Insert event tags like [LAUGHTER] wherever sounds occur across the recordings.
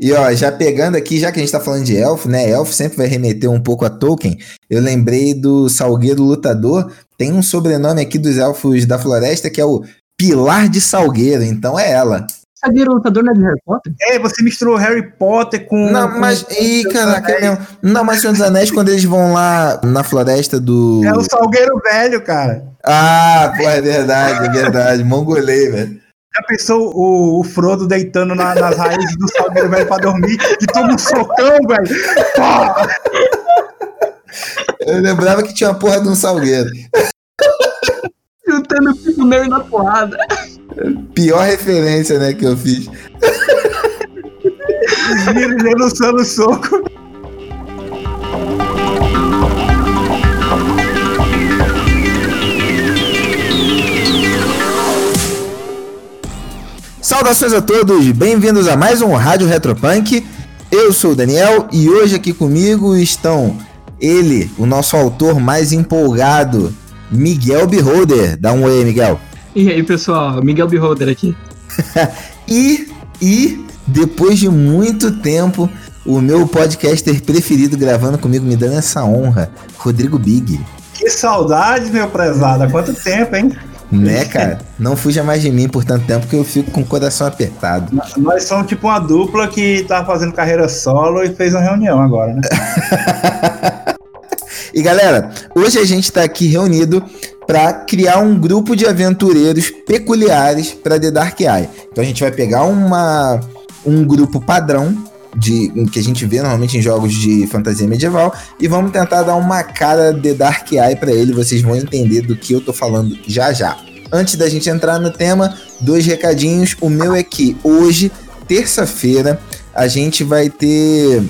E ó, já pegando aqui, já que a gente tá falando de elfo, né? Elfo sempre vai remeter um pouco a Tolkien. Eu lembrei do Salgueiro Lutador. Tem um sobrenome aqui dos elfos da floresta que é o Pilar de Salgueiro. Então é ela. Salgueiro Lutador não é de Harry Potter? É, você misturou Harry Potter com. Não, com, mas. Ih, caraca, é mesmo. Não, mas Senhor dos Anéis, quando eles vão lá na floresta do. É o Salgueiro Velho, cara. Ah, pô, é verdade, é verdade. Mongolei, velho. Já pensou o, o Frodo deitando na- nas raízes do Salgueiro Velho pra dormir e toma um socão, velho? Pá! Eu lembrava que tinha uma porra de um salgueiro. Chutando o pico meio na porrada. Pior referência, né, que eu fiz. Os vírus denunciando o soco. Saudações a todos, bem-vindos a mais um Rádio Retropunk. Eu sou o Daniel e hoje aqui comigo estão ele, o nosso autor mais empolgado, Miguel Beholder. Dá um oi, Miguel. E aí, pessoal? Miguel Beholder aqui. [LAUGHS] E, e, depois de muito tempo, o meu podcaster preferido gravando comigo, me dando essa honra, Rodrigo Big. Que saudade, meu prezado. Há quanto tempo, hein? Né, cara? Não fuja mais de mim por tanto tempo que eu fico com o coração apertado. Nós somos tipo uma dupla que tá fazendo carreira solo e fez uma reunião agora, né? [LAUGHS] E galera, hoje a gente tá aqui reunido para criar um grupo de aventureiros peculiares para The Dark Eye. Então a gente vai pegar uma, um grupo padrão de que a gente vê normalmente em jogos de fantasia medieval e vamos tentar dar uma cara The Dark Eye para ele, vocês vão entender do que eu tô falando já já. Antes da gente entrar no tema, dois recadinhos. O meu é que hoje, terça-feira, a gente vai ter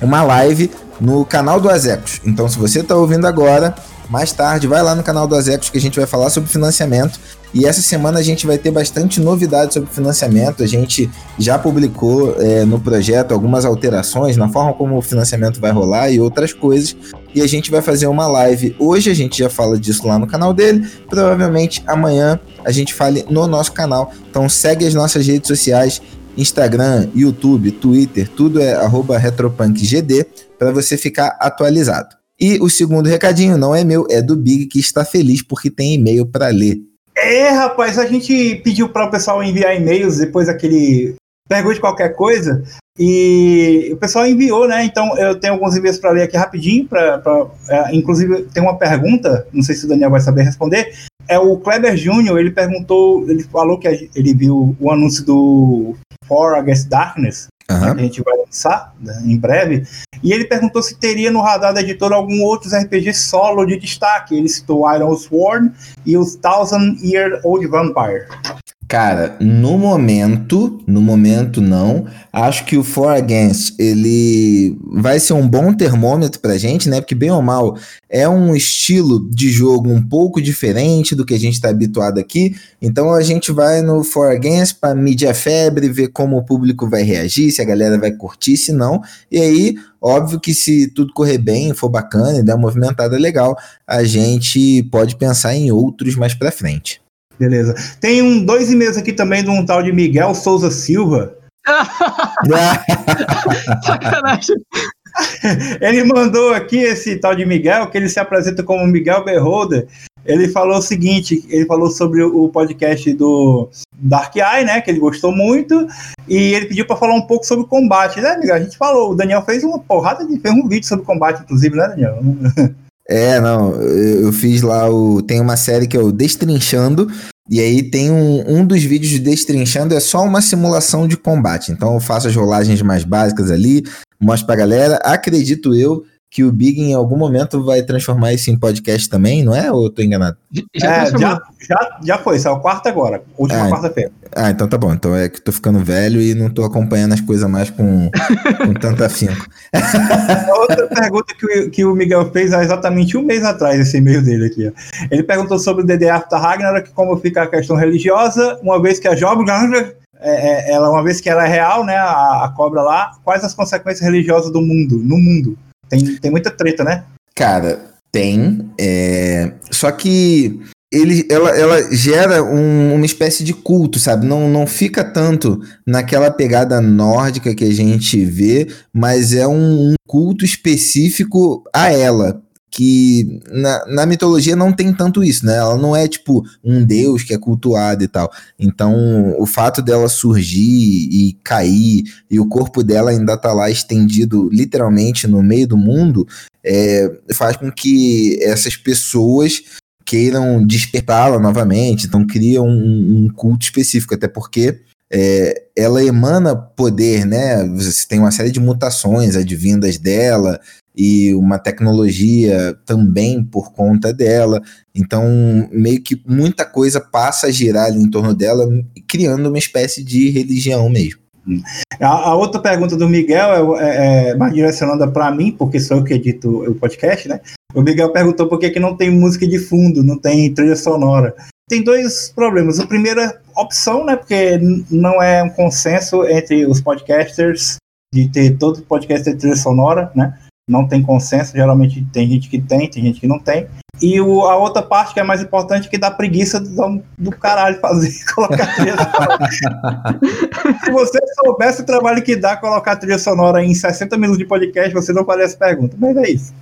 uma live no canal do Azecos. Então, se você está ouvindo agora, mais tarde, vai lá no canal do Azecos que a gente vai falar sobre financiamento. E essa semana a gente vai ter bastante novidades sobre financiamento. A gente já publicou é, no projeto algumas alterações na forma como o financiamento vai rolar e outras coisas. E a gente vai fazer uma live. Hoje a gente já fala disso lá no canal dele. Provavelmente amanhã a gente fale no nosso canal. Então segue as nossas redes sociais. Instagram, YouTube, Twitter, tudo é retropunkgd para você ficar atualizado. E o segundo recadinho não é meu, é do Big que está feliz porque tem e-mail para ler. É, rapaz, a gente pediu para o pessoal enviar e-mails depois daquele pergunte qualquer coisa e o pessoal enviou, né? Então eu tenho alguns e-mails para ler aqui rapidinho. Pra, pra é, inclusive tem uma pergunta, não sei se o Daniel vai saber responder. É o Kleber Júnior, ele perguntou, ele falou que ele viu o anúncio do For Against Darkness, Que a gente vai lançar né, em breve. E ele perguntou se teria no radar da editora algum outros RPG solo de destaque. Ele citou Iron Sworn e o Thousand Year Old Vampire. Cara, no momento, no momento não. Acho que o For Against ele vai ser um bom termômetro pra gente, né? Porque bem ou mal é um estilo de jogo um pouco diferente do que a gente tá habituado aqui. Então a gente vai no For Against para medir a febre, ver como o público vai reagir, se a galera vai curtir, se não. E aí, óbvio que se tudo correr bem, for bacana e der uma movimentada legal, a gente pode pensar em outros mais pra frente. Beleza. Tem um, dois e-mails aqui também de um tal de Miguel Souza Silva. [LAUGHS] Sacanagem. [LAUGHS] Ele mandou aqui esse tal de Miguel, que ele se apresenta como Miguel Beholder. Ele falou o seguinte: ele falou sobre o podcast do Dark Eye, né? Que ele gostou muito. E ele pediu para falar um pouco sobre combate, né, Miguel? A gente falou, o Daniel fez uma porrada de. fez um vídeo sobre combate, inclusive, né, Daniel? [LAUGHS] É, não, eu fiz lá o. Tem uma série que é o Destrinchando, e aí tem um, um dos vídeos de Destrinchando é só uma simulação de combate. Então eu faço as rolagens mais básicas ali, mostro pra galera. Acredito eu que o Big em algum momento vai transformar isso em podcast também, não é? Ou eu tô enganado? Já É, já, já, já foi, saiu quarta agora, última Ah, quarta-feira. Ah, então tá bom. Então é que tô ficando velho e não tô acompanhando as coisas mais com, com tanto afinco. [LAUGHS] Outra pergunta que o, que o Miguel fez há exatamente um mês atrás, esse e-mail dele aqui. Ó. Ele perguntou sobre o DD After Ragnarok, como fica a questão religiosa, uma vez que a Jobgar, é, é, ela, uma vez que ela é real, né, a, a cobra lá, quais as consequências religiosas do mundo, no mundo? Tem, tem muita treta, né? Cara, tem. é, Só que ele, ela, ela gera um- uma espécie de culto, sabe? Não, não fica tanto naquela pegada nórdica que a gente vê, mas é um, um culto específico a ela. Que na, na mitologia não tem tanto isso, né? Ela não é tipo um deus que é cultuado e tal. Então, o fato dela surgir e cair, e o corpo dela ainda tá lá estendido literalmente no meio do mundo, é, faz com que essas pessoas queiram despertá-la novamente, então cria um, um culto específico, até porque é, ela emana poder, né? Você tem uma série de mutações advindas dela e uma tecnologia também por conta dela. Então, meio que muita coisa passa a girar ali em torno dela, criando uma espécie de religião mesmo. A, a outra pergunta do Miguel é, é- é mais direcionada para mim, porque sou eu que edito o podcast, né? O Miguel perguntou por que, que não tem música de fundo, não tem trilha sonora. Tem dois problemas. O primeiro é opção, né? Porque não é um consenso entre os podcasters de ter todo podcast ter trilha sonora, né? Não tem consenso, geralmente tem gente que tem, tem gente que não tem. E o- a outra parte que é mais importante que dá preguiça do, do caralho fazer, [LAUGHS] colocar trilha sonora. Se você soubesse o trabalho que dá colocar trilha sonora em 60 minutos de podcast, você não faria essa pergunta. Mas é isso.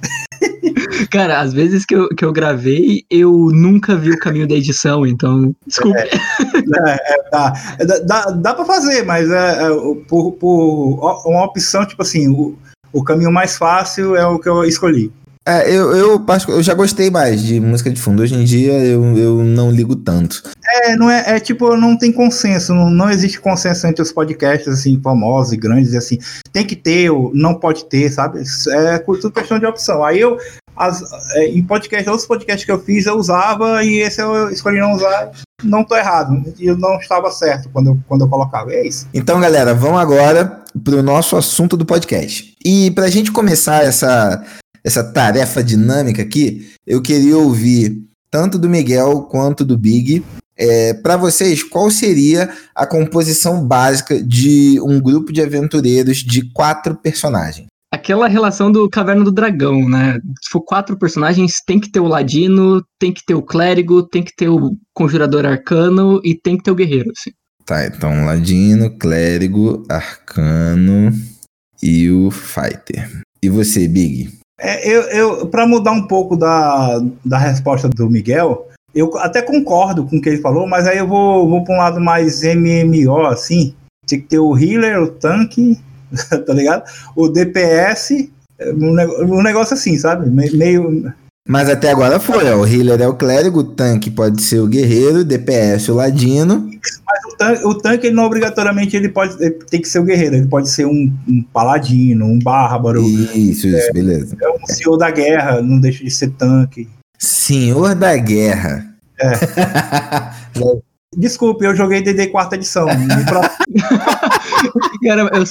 Cara, às vezes que eu, que eu gravei, eu nunca vi o caminho da edição, então. Desculpa. É, é, dá, É, dá, dá, dá pra fazer, mas é, é, por, por uma opção, tipo assim, o, o caminho mais fácil é o que eu escolhi. É, eu, eu, eu já gostei mais de música de fundo. Hoje em dia eu, eu não ligo tanto. É, não é, é tipo, não tem consenso, não, não existe consenso entre os podcasts, assim, famosos e grandes, e assim, tem que ter, ou não pode ter, sabe? Isso É tudo questão de opção. Aí eu, as, é, em podcast, outros podcasts que eu fiz, eu usava, e esse eu escolhi não usar, não tô errado, eu não estava certo quando eu, quando eu colocava, é isso. Então, galera, vamos agora pro nosso assunto do podcast. E pra gente começar essa, essa tarefa dinâmica aqui, eu queria ouvir tanto do Miguel quanto do Big. É, para vocês, qual seria a composição básica de um grupo de aventureiros de quatro personagens? Aquela relação do Caverna do Dragão, né? Se for quatro personagens, tem que ter o Ladino, tem que ter o Clérigo, tem que ter o Conjurador Arcano e tem que ter o Guerreiro. Assim. Tá, então Ladino, Clérigo, Arcano e o Fighter. E você, Big? É, eu, eu, para mudar um pouco da, da resposta do Miguel, eu até concordo com o que ele falou, mas aí eu vou, vou para um lado mais MMO, assim. Tinha que ter o healer, o tanque, [LAUGHS] tá ligado? O DPS, um, um negócio assim, sabe? Me- Meio. Mas até agora foi, ó. O healer é o clérigo, o tanque pode ser o guerreiro, DPS o ladino. Mas o tanque, o tanque ele não obrigatoriamente ele pode ele tem que ser o guerreiro, ele pode ser um, um paladino, um bárbaro, Isso, isso, beleza. é um senhor da guerra, não deixa de ser tanque. Senhor da Guerra. [LAUGHS] Desculpe, eu joguei DD quarta edição. [LAUGHS] Cara, eu,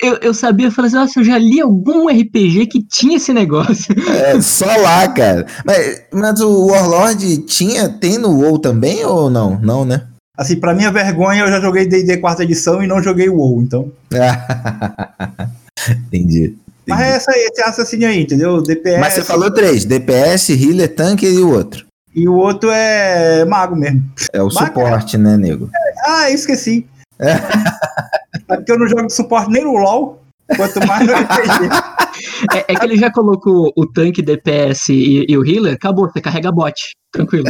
eu, eu sabia, eu falei assim, nossa, eu já li algum RPG que tinha esse negócio. É, só lá, cara. Mas, mas o Warlord tinha, tem no WoW também ou não? Não, né? Assim, pra minha vergonha, eu já joguei D&D quarta edição e não joguei o WoW, então. [LAUGHS] Entendi. Mas é essa, esse raciocínio aí, entendeu? DPS. Mas você falou três: DPS, healer, tanque e o outro. E o outro é mago mesmo. É o suporte, né, nego? Ah, esqueci. É porque eu não jogo de suporte nem no LoL, quanto mais no RPG. [LAUGHS] É, é que ele já colocou o tanque, DPS e, e o healer, acabou, você carrega bot, tranquilo.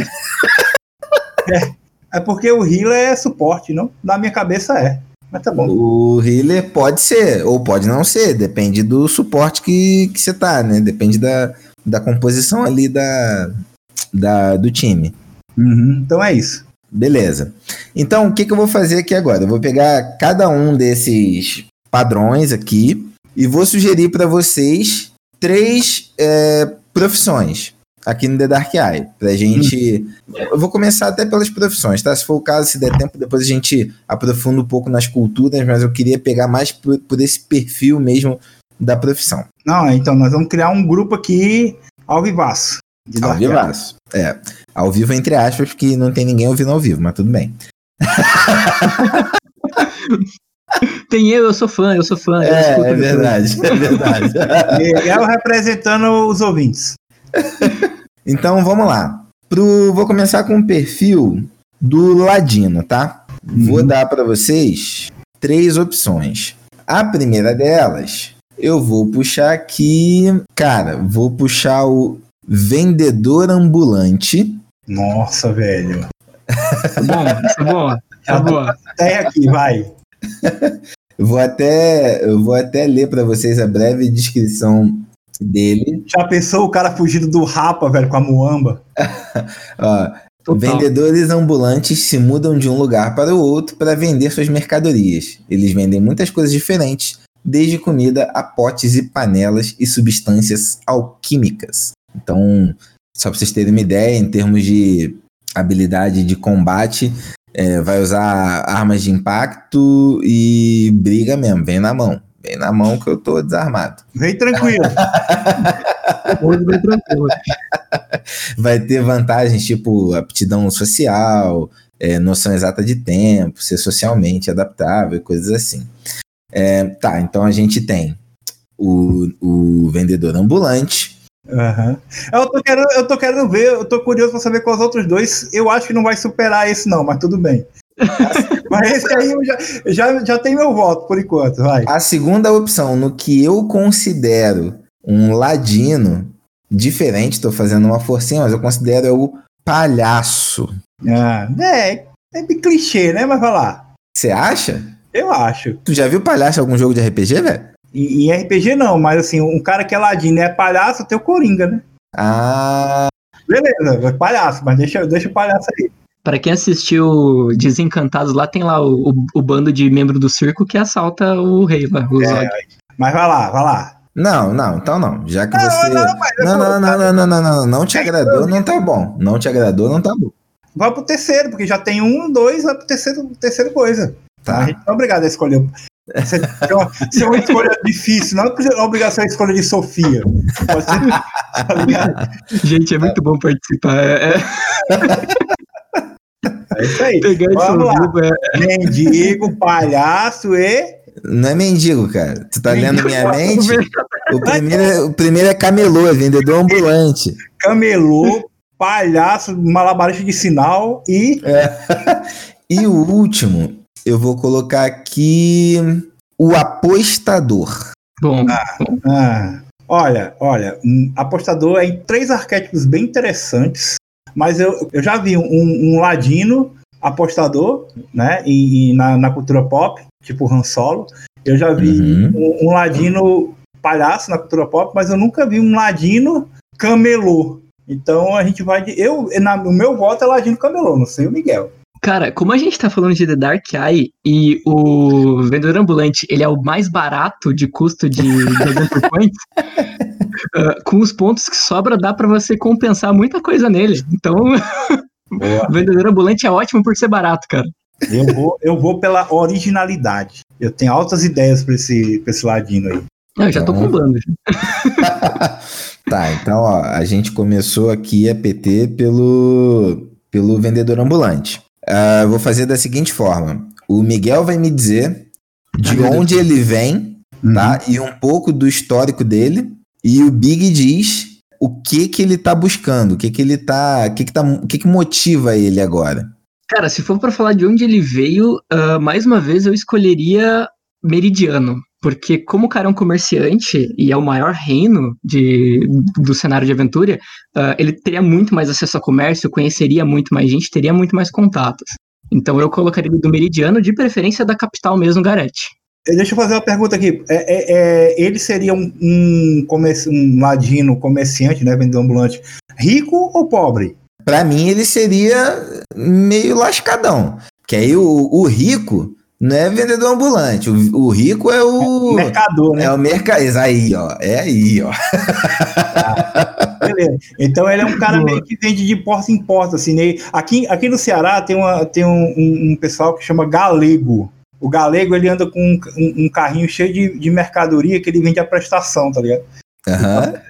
É porque o healer é suporte, não? Na minha cabeça é. Mas tá bom. O healer pode ser, ou pode não ser, depende do suporte que, que você tá, né? Depende da, da composição ali da, da, do time. Uhum, Então é isso. Beleza. Então, o que, que eu vou fazer aqui agora? Eu vou pegar cada um desses padrões aqui e vou sugerir para vocês três é, profissões aqui no The Dark Eye. Pra gente. Eu vou começar até pelas profissões, tá? Se for o caso, se der tempo, depois a gente aprofunda um pouco nas culturas, mas eu queria pegar mais por, por esse perfil mesmo da profissão. Não, então nós vamos criar um grupo aqui ao vivaço. De Ao vivaço. É. Ao vivo, entre aspas, porque não tem ninguém ouvindo ao vivo, mas tudo bem. [LAUGHS] Tem eu, eu sou fã, eu sou fã. É, é verdade, é verdade. [LAUGHS] Miguel representando os ouvintes. [LAUGHS] então vamos lá. pro, vou começar com o perfil do Ladino, tá? Uhum. Vou dar para vocês três opções. A primeira delas, eu vou puxar aqui, cara, vou puxar o vendedor ambulante. Nossa, velho. Tá bom, tá bom. Tá boa. Até aqui, vai. Eu [LAUGHS] vou até, eu vou até ler para vocês a breve descrição dele. Já pensou o cara fugindo do Rapa, velho, com a Muamba? [LAUGHS] Ó, vendedores ambulantes se mudam de um lugar para o outro para vender suas mercadorias. Eles vendem muitas coisas diferentes, desde comida a potes e panelas e substâncias alquímicas. Então, só para vocês terem uma ideia, em termos de habilidade de combate, é, vai usar armas de impacto e briga mesmo, vem na mão. Vem na mão que eu tô desarmado. Vem tranquilo. [LAUGHS] Hoje bem tranquilo. vai ter vantagens tipo aptidão social, é, noção exata de tempo, ser socialmente adaptável, coisas assim. É, tá, então a gente tem o, o vendedor ambulante. Aham. Eu, tô querendo, eu tô querendo ver, eu tô curioso pra saber quais os outros dois. Eu acho que não vai superar esse, não, mas tudo bem. [LAUGHS] mas esse aí eu já, já, já tem meu voto por enquanto, vai. A segunda opção, no que eu considero um ladino diferente, tô fazendo uma forcinha, mas eu considero é o palhaço. Ah, é, é bem clichê, né? Mas vai lá. Você acha? Eu acho. Tu já viu palhaço em algum jogo de RPG, velho? E, em RPG não, mas assim, um cara que é ladino e é palhaço, tem o Coringa, né? Ah, Beleza, é palhaço, mas deixa, deixa o palhaço aí. Pra quem assistiu Desencantados lá, tem lá o, o, o bando de membro do circo que assalta o rei lá, o É, mas vai lá, vai lá. Não, não, então não. Já que Não, você. não, Não, não, não, não, não, não, não, não te agradou, não tá bom. Não te agradou, não tá bom. Vai pro terceiro, porque já tem um, dois, vai pro terceiro, terceiro coisa. A Tá. gente não é obrigado a escolher. Uma, se é uma escolha difícil, não é a obrigação a escolha de Sofia. Ser? [LAUGHS] Gente, é muito bom participar. É, é- É isso aí. pegar isso Vamos lá. vivo é, Mendigo, palhaço e. Não é mendigo, cara. Tu tá lendo minha mente? Mendigo. O primeiro, é- o primeiro é camelô, é vendedor ambulante. Camelô, palhaço, malabarista de sinal e. [LAUGHS] E o último, eu vou colocar aqui o apostador. Bom, Ah, olha, olha, um apostador é em três arquétipos bem interessantes, mas eu, eu já vi um, um ladino apostador, né, e, e na, na cultura pop, tipo Han Solo. Eu já vi Uhum. um, um ladino palhaço na cultura pop, mas eu nunca vi um ladino camelô. Então a gente vai de. Eu, na, o meu voto é ladino camelô, não sei o Miguel. Cara, como a gente tá falando de The Dark Eye e o vendedor ambulante, ele é o mais barato de custo de, de Adventure [LAUGHS] Points, ah, com os pontos que sobra, dá pra você compensar muita coisa nele. Então, [LAUGHS] o vendedor ambulante é ótimo por ser barato, cara. Eu vou, eu vou pela originalidade. Eu tenho altas ideias pra esse, pra esse ladino aí. Não, eu já tô Então- com bando. já. [LAUGHS] Tá, então ó, a gente começou aqui a PT pelo, pelo vendedor ambulante. Ah, vou fazer da seguinte forma: o Miguel vai me dizer de meu onde ele vem, tá? E um pouco do histórico dele. E o Big diz o que que ele tá buscando, o que que ele tá, o que que tá, o que que motiva ele agora. Cara, se for pra falar de onde ele veio, ah, mais uma vez eu escolheria Meridiano. Porque como o cara é um comerciante e é o maior reino de, do cenário de aventura, ah, ele teria muito mais acesso a comércio, conheceria muito mais gente, teria muito mais contatos. Então eu colocaria do Meridiano, de preferência da capital mesmo, Garete. Eh, Deixa eu fazer uma pergunta aqui. É, é- é, ele seria um, um, comerci- um ladino comerciante, né? Vendedor ambulante, rico ou pobre? Pra mim ele seria meio lascadão, que aí o, o rico não é vendedor ambulante, o, o rico é o Mercador, né? é o mercado, aí ó, é aí ó. Beleza. Então ele é um cara meio que vende de porta em porta, assim. né? Aqui, aqui no Ceará tem, uma, tem um, um- um pessoal que chama galego. O galego ele anda com um, um- carrinho cheio de, de mercadoria que ele vende a prestação, tá ligado?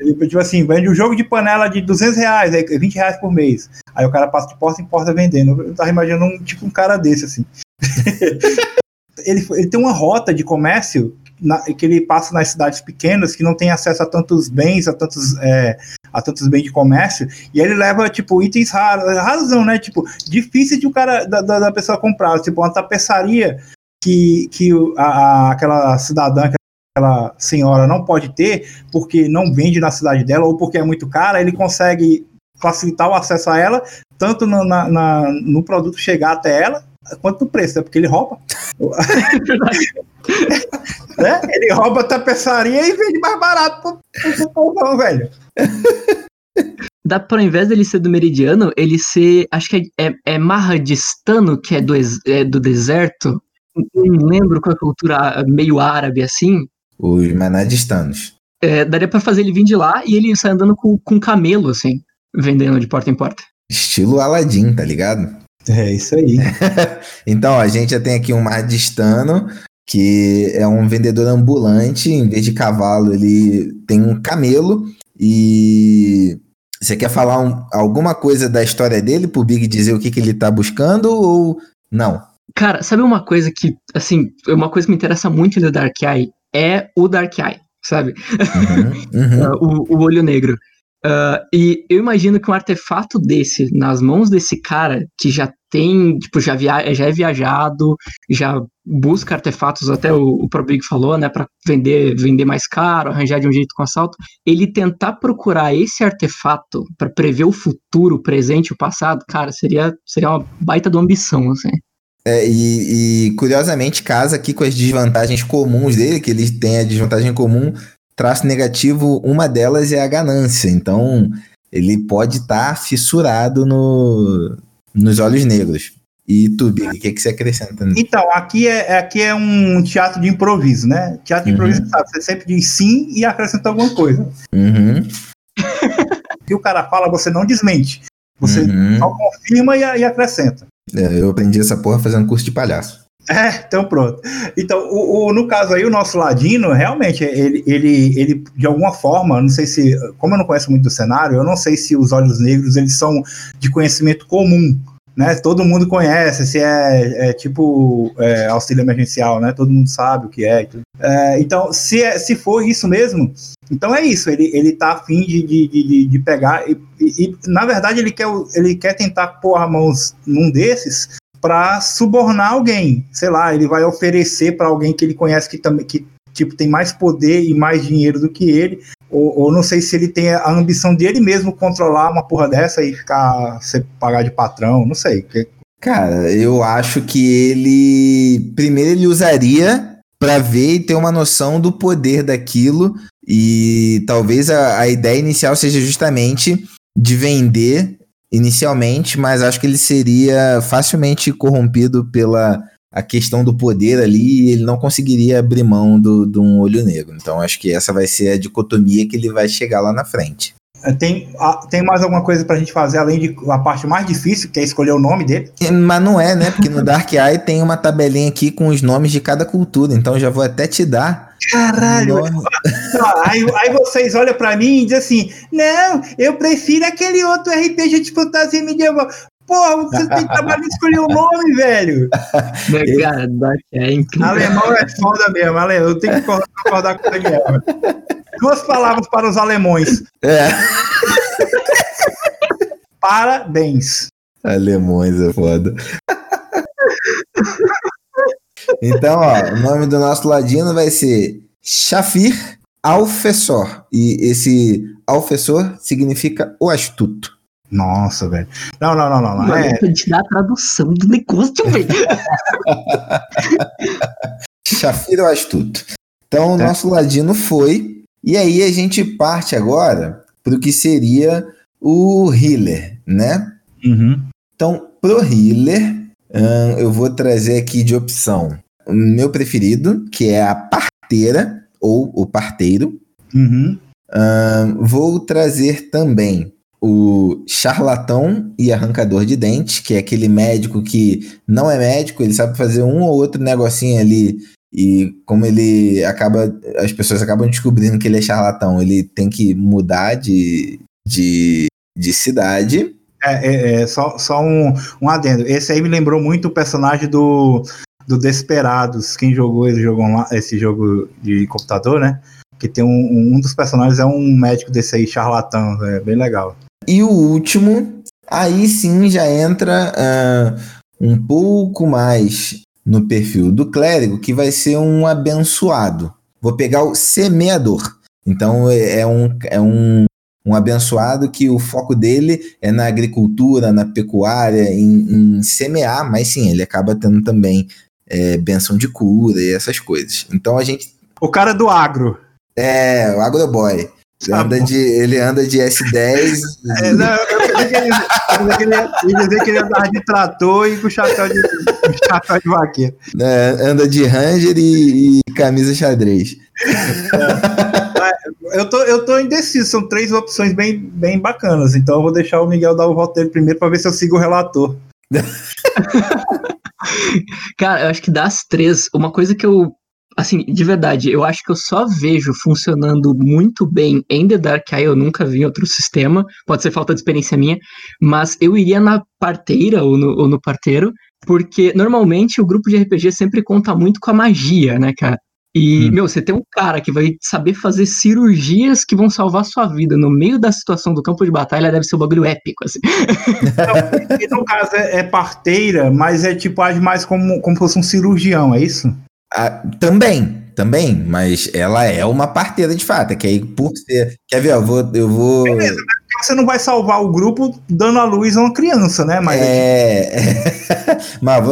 Ele, tipo assim, vende um jogo de panela de 200 reais, é 20 reais por mês. Aí o cara passa de porta em porta vendendo. Eu tava imaginando um, tipo um cara desse, assim. [LAUGHS] ele, ele tem uma rota de comércio na, que ele passa nas cidades pequenas que não tem acesso a tantos bens, a tantos, é, a tantos bens de comércio, e ele leva, tipo, itens raros, razão, né? Tipo, difícil de o cara, da, da pessoa comprar, tipo, uma tapeçaria que, que a, a, aquela cidadã, aquela senhora não pode ter porque não vende na cidade dela ou porque é muito cara, ele consegue facilitar o acesso a ela, tanto no, na, na, no produto chegar até ela, quanto preço, né? Porque ele rouba. [LAUGHS] né? Ele rouba a tapeçaria e vende mais barato pro, pro povão, velho. Dá para ao invés dele ser do meridiano, ele ser. Acho que é, é, é Mahadistano, que é do, é do deserto. Não lembro qual é a cultura meio árabe assim. Os manadistanos. É, daria para fazer ele vir de lá e ele sai andando com, com camelo, assim, vendendo de porta em porta. Estilo Aladdin, tá ligado? É isso aí. [LAUGHS] então, a gente já tem aqui um Mahadistano, que é um vendedor ambulante, em vez de cavalo, ele tem um camelo. E você quer falar um, alguma coisa da história dele pro Big dizer o que, que ele tá buscando ou não? Cara, sabe uma coisa que, assim, uma coisa que me interessa muito no Dark Eye é o Dark Eye, sabe? Uhum, uhum. [LAUGHS] o, o olho negro. Uh, e eu imagino que um artefato desse, nas mãos desse cara, que já tem, tipo, já, via já é viajado, já busca artefatos, até o, o ProBig falou, né, para vender, vender mais caro, arranjar de um jeito com assalto, ele tentar procurar esse artefato para prever o futuro, o presente o passado, cara, seria, seria uma baita de ambição, assim. É, e, e, curiosamente casa aqui com as desvantagens comuns dele, que ele tem a desvantagem comum traço negativo, uma delas é a ganância. Então, ele pode estar tá fissurado no, nos olhos negros. E tu, Big, o que, que você acrescenta? Então, aqui é, aqui é um teatro de improviso, né? Teatro de improviso, uhum. sabe? Você sempre diz sim e acrescenta alguma coisa. Uhum. o [LAUGHS] que o cara fala, você não desmente. Você uhum. só confirma e, e acrescenta. É, eu aprendi essa porra fazendo curso de palhaço. É, então pronto. Então, o, o, no caso aí, o nosso Ladino, realmente, ele, ele, ele, de alguma forma, não sei se, como eu não conheço muito do cenário, eu não sei se os olhos negros, eles são de conhecimento comum, né? Todo mundo conhece, se é, é tipo é, auxílio emergencial, né? Todo mundo sabe o que é. é então, se, é, se for isso mesmo, então é isso, ele, ele tá afim de, de, de, de pegar, e, e, na verdade ele quer, ele quer tentar pôr a mão num desses para subornar alguém. Sei lá, ele vai oferecer para alguém que ele conhece que também que tipo tem mais poder e mais dinheiro do que ele. Ou, ou, não sei se ele tem a ambição de ele mesmo controlar uma porra dessa e ficar ser pagar de patrão, não sei. Cara, eu acho que ele primeiro ele usaria para ver e ter uma noção do poder daquilo e talvez a, a ideia inicial seja justamente de vender inicialmente, mas acho que ele seria facilmente corrompido pela a questão do poder ali e ele não conseguiria abrir mão do, de um olho negro. Então acho que essa vai ser a dicotomia que ele vai chegar lá na frente. É, tem, tem mais alguma coisa pra gente fazer além de a parte mais difícil, que é escolher o nome dele? Mas não é, né? Porque no Dark Eye tem uma tabelinha aqui com os nomes de cada cultura, então já vou até te dar. Caralho! aí, aí vocês olham pra mim e dizem assim: não, eu prefiro aquele outro RPG de fantasia medieval. Porra, você tem trabalho de escolher o nome, velho. Cara, Dark é incrível. Alemão é foda mesmo, alemão. Eu tenho que concordar com o Daniel. Duas palavras para os alemães. É. Parabéns. Alemões é foda. Então, ó, o nome do nosso ladino vai ser Shafir Alfessor. E esse Alfessor significa o astuto. Nossa, velho. Não, não, não, não. não. Mano, é... te dar a tradução do negócio, velho. [LAUGHS] Shafir o astuto. Então, o é. nosso ladino foi e aí a gente parte agora para o que seria o healer, né? Uhum. Então, pro healer, hum, eu vou trazer aqui de opção o meu preferido, que é a parteira ou o parteiro. Uhum. Hum, vou trazer também o charlatão e arrancador de dentes, que é aquele médico que não é médico, ele sabe fazer um ou outro negocinho ali e como ele acaba, as pessoas acabam descobrindo que ele é charlatão, ele tem que mudar de, de, de cidade. É, é, é, só, só um, um adendo. Esse aí me lembrou muito o personagem do do Desperados. Quem jogou esse jogo, esse jogo de computador, né? Que tem um, um dos personagens é um médico desse aí, charlatão. É bem legal. E o último, aí sim já entra uh, um pouco mais no perfil do clérigo, que vai ser um abençoado. Vou pegar o semeador. Então é, é um, é um, um abençoado que o foco dele é na agricultura, na pecuária, em, em semear, mas sim, ele acaba tendo também é, benção de cura e essas coisas. Então a gente. O cara do agro. É, o agroboy. Tá anda de, ele anda de S10. É, não, eu pensei que ele, eu dizer que ele andava de trator e com chapéu de, chapéu de vaqueiro. [LAUGHS] É, anda de Ranger e, e camisa xadrez. É, [LAUGHS] eu, tô, eu tô indeciso, são três opções bem, bem bacanas. Então eu vou deixar o Miguel dar o voto dele primeiro para ver se eu sigo o relator. [LAUGHS] Cara, eu acho que das três, uma coisa que eu assim, de verdade, eu acho que eu só vejo funcionando muito bem em The Dark Eye, eu nunca vi em outro sistema, pode ser falta de experiência minha, mas eu iria na parteira ou no, ou no parteiro, porque normalmente o grupo de RPG sempre conta muito com a magia, né, cara? E, hum. meu, você tem um cara que vai saber fazer cirurgias que vão salvar sua vida no meio da situação do campo de batalha, deve ser um bagulho épico, assim. Então, [LAUGHS] no caso é, é, parteira, mas é tipo, age mais como, como fosse um cirurgião, é isso? Ah, também, também, mas ela é uma parteira de fato. É que aí, por ser. Quer ver? Eu vou. Eu vou... Beleza, você não vai salvar o grupo dando a luz a uma criança, né? Mas é. [LAUGHS] mas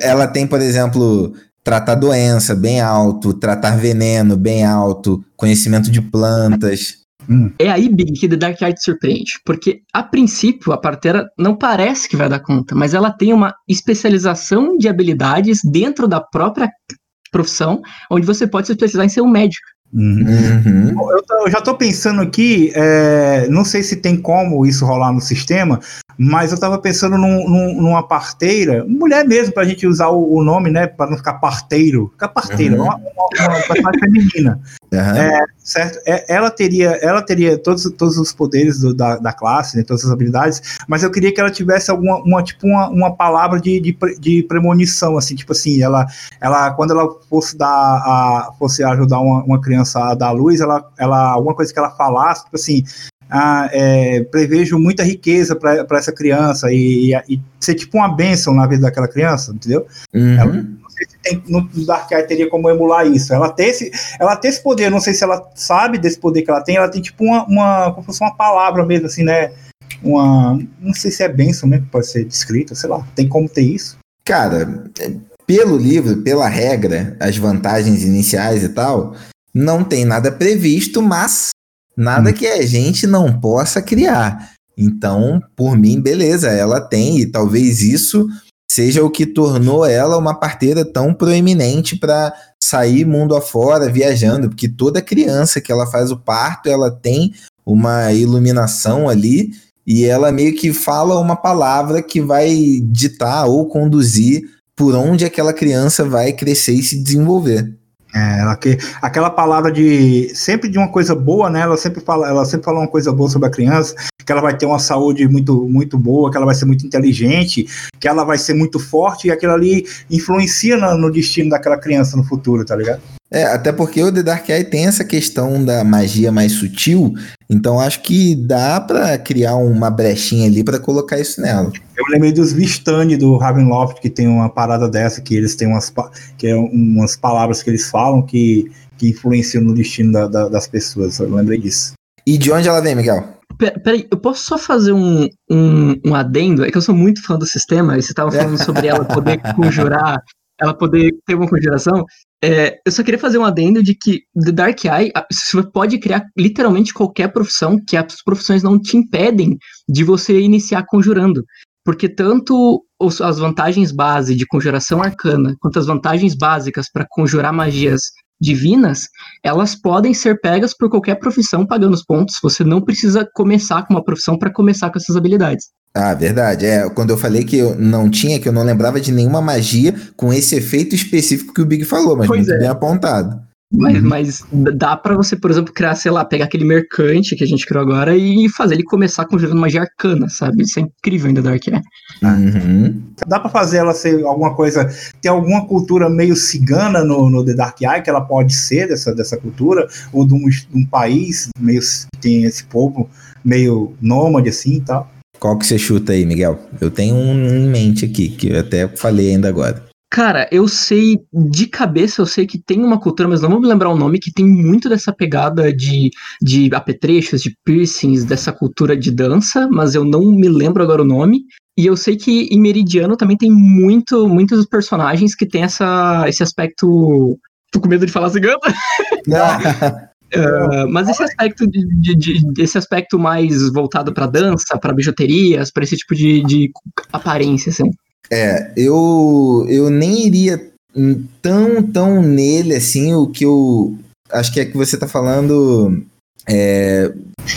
ela tem, por exemplo, tratar doença bem alto, tratar veneno bem alto, conhecimento de plantas. Hum. É aí, Big, que The Dark Knight surpreende. Porque, a princípio, a parteira não parece que vai dar conta, mas ela tem uma especialização de habilidades dentro da própria profissão, onde você pode se especializar em ser um médico. Uhum. uhum. Eu, eu, já estou pensando aqui, é, não sei se tem como isso rolar no sistema, mas eu estava pensando num, num, numa parteira, mulher mesmo, para a gente usar o, o nome, né, para não ficar parteiro, ficar parteira, uhum. uma, uma, uma personagem feminina. Uhum. É, certo? É, ela teria, ela teria todos, todos os poderes do, da, da classe, né, todas as habilidades, mas eu queria que ela tivesse alguma, uma, tipo, uma, uma palavra de, de, de premonição, assim, tipo assim, ela, ela quando ela fosse dar a, fosse ajudar uma, uma criança a dar luz, ela, ela, alguma coisa que ela falasse, tipo assim, ah, é, prevejo muita riqueza para essa criança e, e, e, ser tipo uma bênção na vida daquela criança, entendeu? Uhum. Ela, sei se tem, no Dark Eye teria como emular isso. Ela tem esse, ela tem esse poder, não sei se ela sabe desse poder que ela tem, ela tem tipo uma, uma como fosse uma palavra mesmo, assim, né? Uma, não sei se é bênção mesmo, pode ser descrita, sei lá, tem como ter isso? Cara, pelo livro, pela regra, as vantagens iniciais e tal, não tem nada previsto, mas nada hum. que a gente não possa criar. Então, por mim, beleza, ela tem, e talvez isso seja o que tornou ela uma parteira tão proeminente para sair mundo afora viajando, porque toda criança que ela faz o parto, ela tem uma iluminação ali e ela meio que fala uma palavra que vai ditar ou conduzir por onde aquela criança vai crescer e se desenvolver. É, ela que, aquela palavra de sempre de uma coisa boa, né? Ela sempre fala, ela sempre fala uma coisa boa sobre a criança, que ela vai ter uma saúde muito, muito boa, que ela vai ser muito inteligente, que ela vai ser muito forte e aquilo ali influencia no, no destino daquela criança no futuro, tá ligado? É, até porque o The Dark Eye tem essa questão da magia mais sutil, então acho que dá para criar uma brechinha ali para colocar isso nela. Eu lembrei dos Vistani do Ravenloft, que tem uma parada dessa, que eles têm umas, que é umas palavras que eles falam que, que influenciam no destino da, da, das pessoas. Eu lembrei disso. E de onde ela vem, Miguel? Peraí, eu posso só fazer um, um, um, adendo? É que eu sou muito fã do sistema, e você estava falando sobre ela poder [LAUGHS] conjurar, ela poder ter uma conjuração. É, eu só queria fazer um adendo de que The Dark Eye, você pode criar literalmente qualquer profissão, que as profissões não te impedem de você iniciar conjurando. Porque tanto as vantagens base de conjuração arcana, quanto as vantagens básicas para conjurar magias divinas, elas podem ser pegas por qualquer profissão pagando os pontos. Você não precisa começar com uma profissão para começar com essas habilidades. Ah, verdade. É, quando eu falei que eu não tinha, que eu não lembrava de nenhuma magia com esse efeito específico que o Big falou, mas pois muito é. bem apontado. Mas, uhum. mas dá para você, por exemplo, criar, sei lá, pegar aquele mercante que a gente criou agora e fazer ele começar conjurando magia arcana, sabe? Isso é incrível ainda Dark é. Uhum. Dá para fazer ela ser alguma coisa, ter alguma cultura meio cigana no, no The Dark Eye, que ela pode ser dessa, dessa cultura, ou de um, de um país meio que tem esse povo meio nômade assim e tal. Qual que você chuta aí, Miguel? Eu tenho um em mente aqui, que eu até falei ainda agora. Cara, eu sei de cabeça, eu sei que tem uma cultura, mas não vou me lembrar o nome, que tem muito dessa pegada de, de apetrechos, de piercings, dessa cultura de dança, mas eu não me lembro agora o nome. E eu sei que em Meridiano também tem muito, muitos personagens que tem essa, esse aspecto. Tô com medo de falar cigano. Uh, [LAUGHS] mas esse aspecto de, de, de, esse aspecto mais voltado para dança, para bijuterias, para esse tipo de, de aparência, assim. É, eu, eu nem iria tão, tão nele assim, o que eu acho que é que você tá falando é,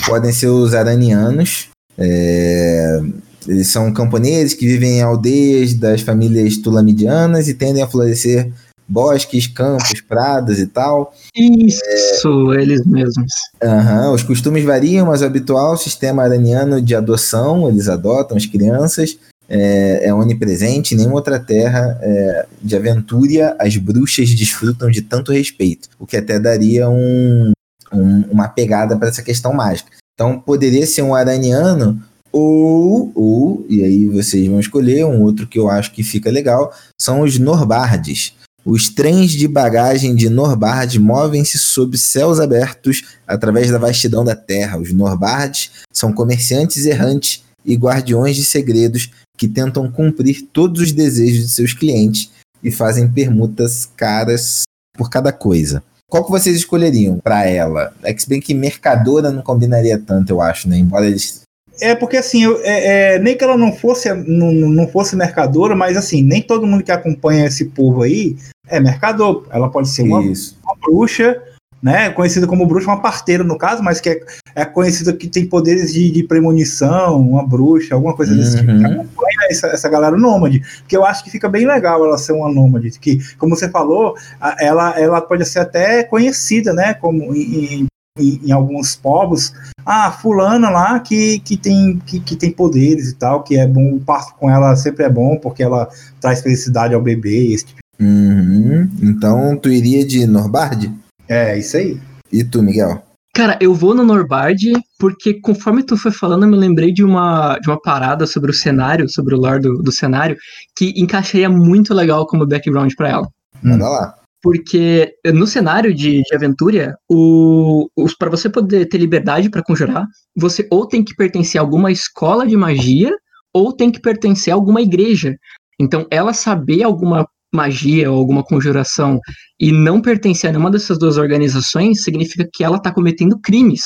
podem ser os aranianos. É, eles são camponeses que vivem em aldeias das famílias tulamidianas e tendem a florescer bosques, campos, pradas e tal. Isso, é, eles mesmos. Uhum, os costumes variam, mas o habitual sistema araniano de adoção, eles adotam as crianças é, é onipresente, nenhuma outra terra é, de aventura as bruxas desfrutam de tanto respeito, o que até daria um, um, uma pegada para essa questão mágica. Então poderia ser um araniano ou, ou, e aí vocês vão escolher, um outro que eu acho que fica legal, são os Norbardes. Os trens de bagagem de Norbard movem-se sob céus abertos através da vastidão da terra. Os Norbards são comerciantes errantes e guardiões de segredos que tentam cumprir todos os desejos de seus clientes e fazem permutas caras por cada coisa. Qual que vocês escolheriam para ela? É que se bem que mercadora não combinaria tanto, eu acho, né? Embora eles é porque assim, eu, é, é, nem que ela não fosse não, não fosse mercadora, mas assim, nem todo mundo que acompanha esse povo aí é mercador. Ela pode ser uma, uma bruxa, né? Conhecida como bruxa, uma parteira no caso, mas que é, é conhecida que tem poderes de, de premonição, uma bruxa, alguma coisa desse tipo. uhum. tipo. Acompanha essa, essa galera nômade, que eu acho que fica bem legal ela ser uma nômade, que, como você falou, ela, ela pode ser até conhecida, né? Como em, em, em alguns povos, ah, fulana lá que, que, tem, que, que tem poderes e tal, que é bom, o parto com ela sempre é bom, porque ela traz felicidade ao bebê, esse tipo. Uhum. Então, tu iria de Norbard? É, isso aí. E tu, Miguel? Cara, eu vou no Norbard porque conforme tu foi falando, eu me lembrei de uma, de uma parada sobre o cenário, sobre o lore do, do cenário, que encaixaria muito legal como background para ela. Manda lá. Porque no cenário de, de aventura, o, para você poder ter liberdade para conjurar, você ou tem que pertencer a alguma escola de magia, ou tem que pertencer a alguma igreja. Então, ela saber alguma magia ou alguma conjuração e não pertencer a nenhuma dessas duas organizações, significa que ela está cometendo crimes.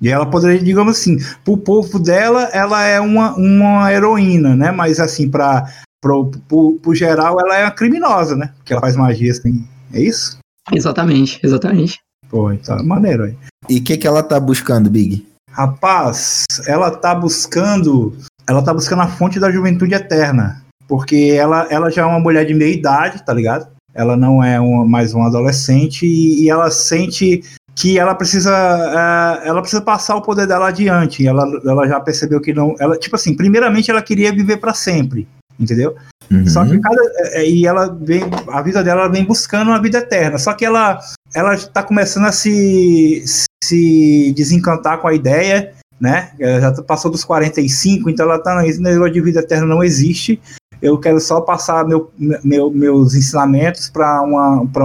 E ela poderia, digamos assim, para o povo dela, ela é uma, uma heroína, né? Mas assim, para pro, pro, pro, geral, ela é uma criminosa, né? Porque ela faz magia assim. É isso? Exatamente, exatamente. Pô, então é maneiro aí. E o que, que ela tá buscando, Big? Rapaz, ela tá buscando. Ela tá buscando a fonte da juventude eterna. Porque ela, ela já é uma mulher de meia idade, tá ligado? Ela não é uma, mais uma adolescente e, e ela sente que ela precisa uh, ela precisa passar o poder dela adiante. Ela, ela já percebeu que não, ela tipo assim, primeiramente ela queria viver para sempre entendeu? Uhum. Só que cada, é, é, e ela vem, a vida dela vem buscando uma vida eterna. Só que ela, ela está começando a se, se desencantar com a ideia, né? Ela já passou dos 45, então ela está nesse negócio de vida eterna não existe. Eu quero só passar meu, meu, meus ensinamentos para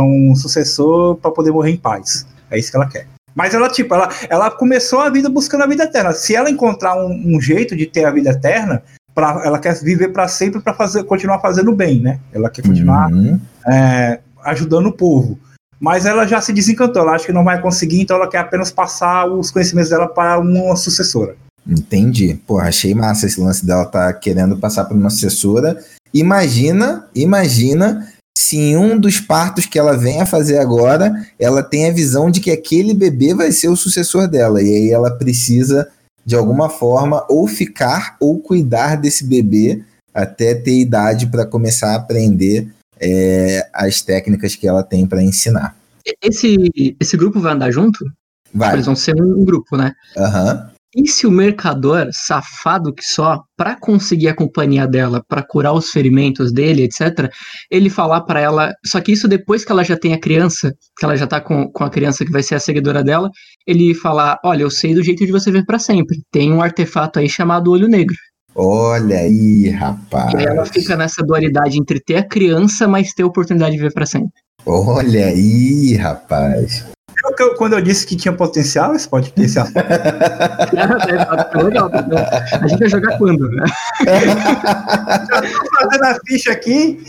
um sucessor para poder morrer em paz. É isso que ela quer. Mas ela, tipo, ela, ela começou a vida buscando a vida eterna. Se ela encontrar um, um jeito de ter a vida eterna, pra, ela quer viver para sempre para fazer, continuar fazendo bem, né? Ela quer continuar uhum. é, ajudando o povo. Mas ela já se desencantou, ela acha que não vai conseguir, então ela quer apenas passar os conhecimentos dela para uma sucessora. Entendi. Pô, achei massa esse lance dela tá querendo passar para uma sucessora. Imagina, imagina se em um dos partos que ela vem a fazer agora, ela tem a visão de que aquele bebê vai ser o sucessor dela. E aí ela precisa de alguma forma, ou ficar ou cuidar desse bebê até ter idade para começar a aprender é, as técnicas que ela tem para ensinar. esse, esse grupo vai andar junto? Vai. Eles vão ser um, um grupo, né? Aham. E se o mercador, safado que só, pra conseguir a companhia dela, pra curar os ferimentos dele, etc., ele falar pra ela. Só que isso depois que ela já tem a criança, que ela já tá com, com a criança que vai ser a seguidora dela, ele falar: Olha, eu sei do jeito de você ver pra sempre. Tem um artefato aí chamado Olho Negro. Olha aí, rapaz. E ela fica nessa dualidade entre ter a criança, mas ter a oportunidade de ver pra sempre. Olha aí, rapaz. Eu- quando eu disse que tinha potencial, esse potencial. Legal, [LAUGHS] tá? A gente vai jogar quando, né? Tô fazendo a ficha aqui.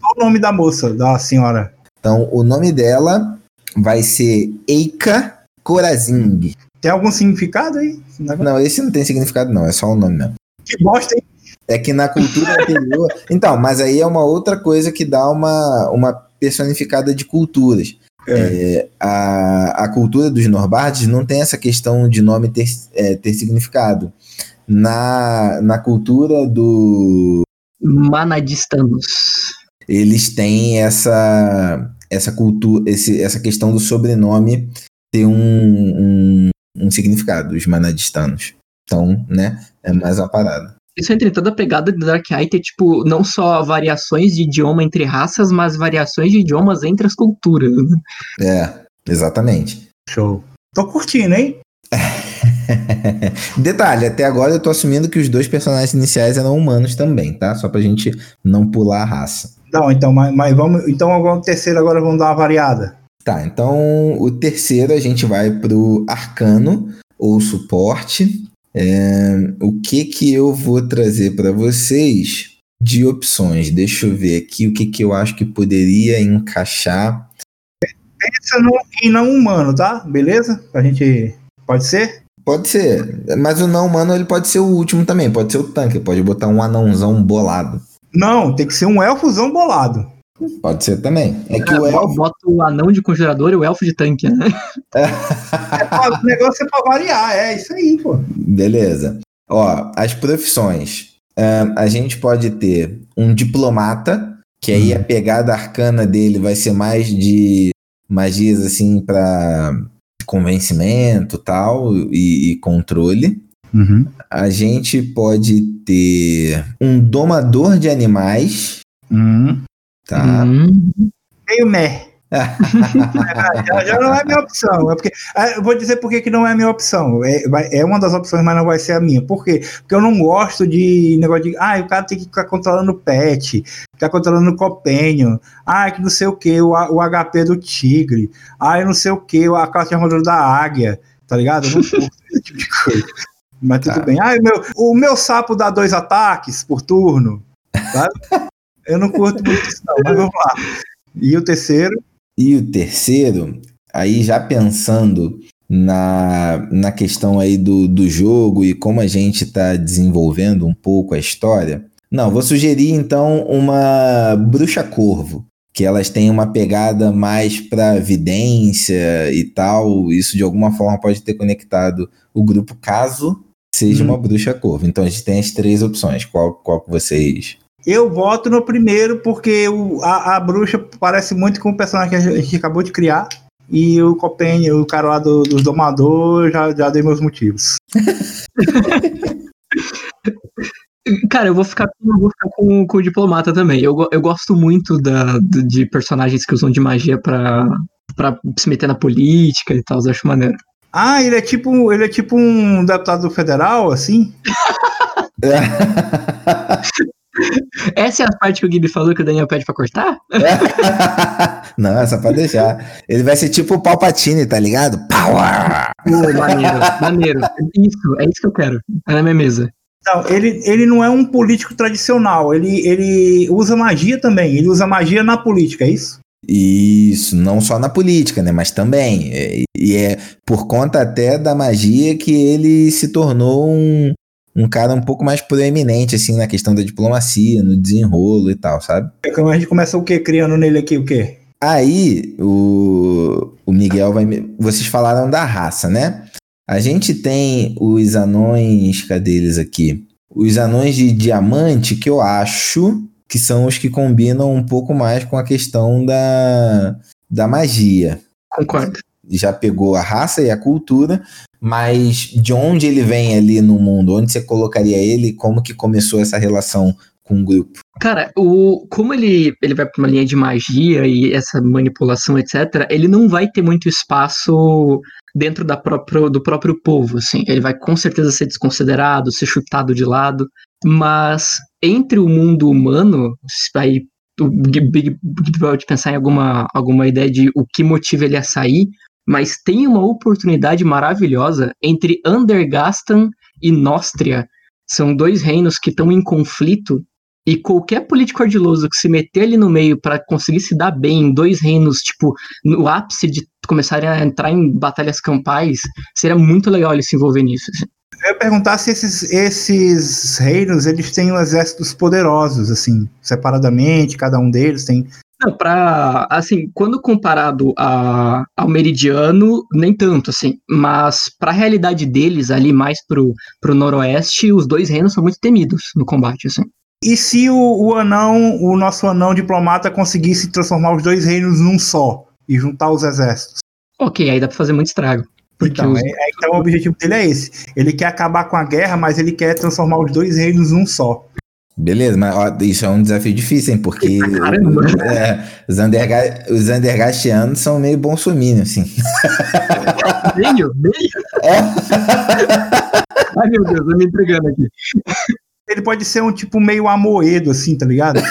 Qual o nome da moça, da senhora? Então, o nome dela vai ser Eika Corazing. Tem algum significado aí? Não, esse não tem significado, não, é só o nome mesmo. Que bosta, hein? É que na cultura anterior. [LAUGHS] Então, mas aí é uma outra coisa que dá uma, uma personificada de culturas. É, a, a cultura dos Norbardes não tem essa questão de nome ter, é, ter significado. Na, na cultura do. Manadistanos. Eles têm essa, essa cultura, esse, essa questão do sobrenome ter um, um, um significado, os manadistanos. Então, né, é mais uma parada. Isso entra em toda a pegada do Dark Eye ter, tipo, não só variações de idioma entre raças, mas variações de idiomas entre as culturas. É, exatamente. Show. Tô curtindo, hein? [LAUGHS] Detalhe, até agora eu tô assumindo que os dois personagens iniciais eram humanos também, tá? Só pra gente não pular a raça. Não, então, mas, mas vamos. Então agora o terceiro agora vamos dar uma variada. Tá, então o terceiro a gente vai pro arcano ou suporte. É, o que que eu vou trazer para vocês de opções? Deixa eu ver aqui o que que eu acho que poderia encaixar. Pensa no, em não humano, tá? Beleza? A gente. Pode ser? Pode ser, mas o não humano ele pode ser o último também, pode ser o tanque, pode botar um anãozão bolado. Não, tem que ser um elfozão bolado. Pode ser também. É que o Eu elfo. boto o anão de conjurador e o elfo de tanque, né? [LAUGHS] É pra- o negócio é pra variar, é isso aí, pô. Beleza. Ó, as profissões. Ahn, a gente pode ter um diplomata, que aí a pegada arcana dele vai ser mais de magias assim para convencimento tal e, e controle. A gente pode ter um domador de animais, tá? Hum, Meio meh. [LAUGHS] já, já não é minha opção. É porque, ah, eu vou dizer por que que não é minha opção. É, é uma das opções, mas não vai ser a minha. Por quê? Porque eu não gosto de negócio de. Ah, o cara tem que ficar controlando o pet, ficar controlando o copênio. Ah, que não sei o que, o, o HP do tigre. Ah, eu não sei o que, a classe de armadura da águia. Tá ligado? Eu não curto [LAUGHS] esse tipo de coisa. Mas tudo Tá. bem. Ah, o meu, o meu sapo dá dois ataques por turno. Sabe? [LAUGHS] eu não curto muito isso, não. Mas vamos lá. E o terceiro? E o terceiro, aí já pensando na, na questão aí do, do jogo e como a gente está desenvolvendo um pouco a história. Não, vou sugerir então uma bruxa corvo, que elas têm uma pegada mais para vidência e tal. Isso de alguma forma pode ter conectado o grupo caso seja Hum. uma bruxa corvo. Então a gente tem as três opções. Qual, qual que vocês Eu voto no primeiro porque o, a, a bruxa parece muito com o personagem que a gente acabou de criar. E o Copen, o cara lá do, dos domadores, já, já dei meus motivos. [LAUGHS] Cara, eu vou ficar, com- eu vou ficar com, com o diplomata também. Eu, eu gosto muito da, de personagens que usam de magia pra, pra se meter na política e tal, eu acho maneiro. Ah, ele é tipo, ele é tipo um deputado federal, assim? [LAUGHS] [LAUGHS] [LAUGHS] Essa é a parte que o Gibi falou que o Daniel pede pra cortar? [LAUGHS] Não, essa pode deixar. Ele vai ser tipo o Palpatine, tá ligado? Power! Pô, maneiro, maneiro. Isso, é isso que eu quero. É na minha mesa. Não, ele, ele não é um político tradicional. Ele, ele usa magia também. Ele usa magia na política, é isso? Isso, não só na política, né? Mas também. É, E é por conta até da magia que ele se tornou um, um cara um pouco mais proeminente, assim, na questão da diplomacia, no desenrolo e tal, sabe? Então a gente começa o quê? Criando nele aqui o quê? Aí, o, o Miguel vai. me- Vocês falaram da raça, né? A gente tem os anões. Cadê eles aqui? Os anões de diamante que eu acho que são os que combinam um pouco mais com a questão da, da magia. Concordo. Já pegou a raça e a cultura, mas de onde ele vem ali no mundo? Onde você colocaria ele? Como que começou essa relação com o grupo? Cara, o, como ele, ele vai para uma linha de magia e essa manipulação, etc., ele não vai ter muito espaço dentro da própria, do próprio povo, assim. Ele vai com certeza ser desconsiderado, ser chutado de lado. Mas entre o mundo humano, aí o Big pode pensar em alguma, alguma ideia de o que motiva ele a sair, mas tem uma oportunidade maravilhosa entre Andergastan e Nostria. São dois reinos que estão em conflito e qualquer político ardiloso que se meter ali no meio para conseguir se dar bem em dois reinos, tipo, no ápice de começarem a entrar em batalhas campais, seria muito legal ele se envolver nisso. Assim. Eu ia perguntar se esses, esses reinos, eles têm exércitos poderosos, assim, separadamente, cada um deles tem... Não, pra, assim, quando comparado a, ao Meridiano, nem tanto, assim, mas pra realidade deles, ali mais pro, pro noroeste, os dois reinos são muito temidos no combate, assim. E se o, o anão, o nosso anão diplomata conseguisse transformar os dois reinos num só e juntar os exércitos? Ok, aí dá pra fazer muito estrago. Então, os... é, é, então o objetivo dele é esse. Ele quer acabar com a guerra, mas ele quer transformar os dois reinos num só. Beleza, mas ó, isso é um desafio difícil, hein? Porque é, os, os Andergastianos são meio bolsominions, assim. [LAUGHS] Meio? Meio? É. [LAUGHS] Ai, meu Deus, eu me entregando aqui. Ele pode ser um tipo meio amoedo, assim, tá ligado? [LAUGHS]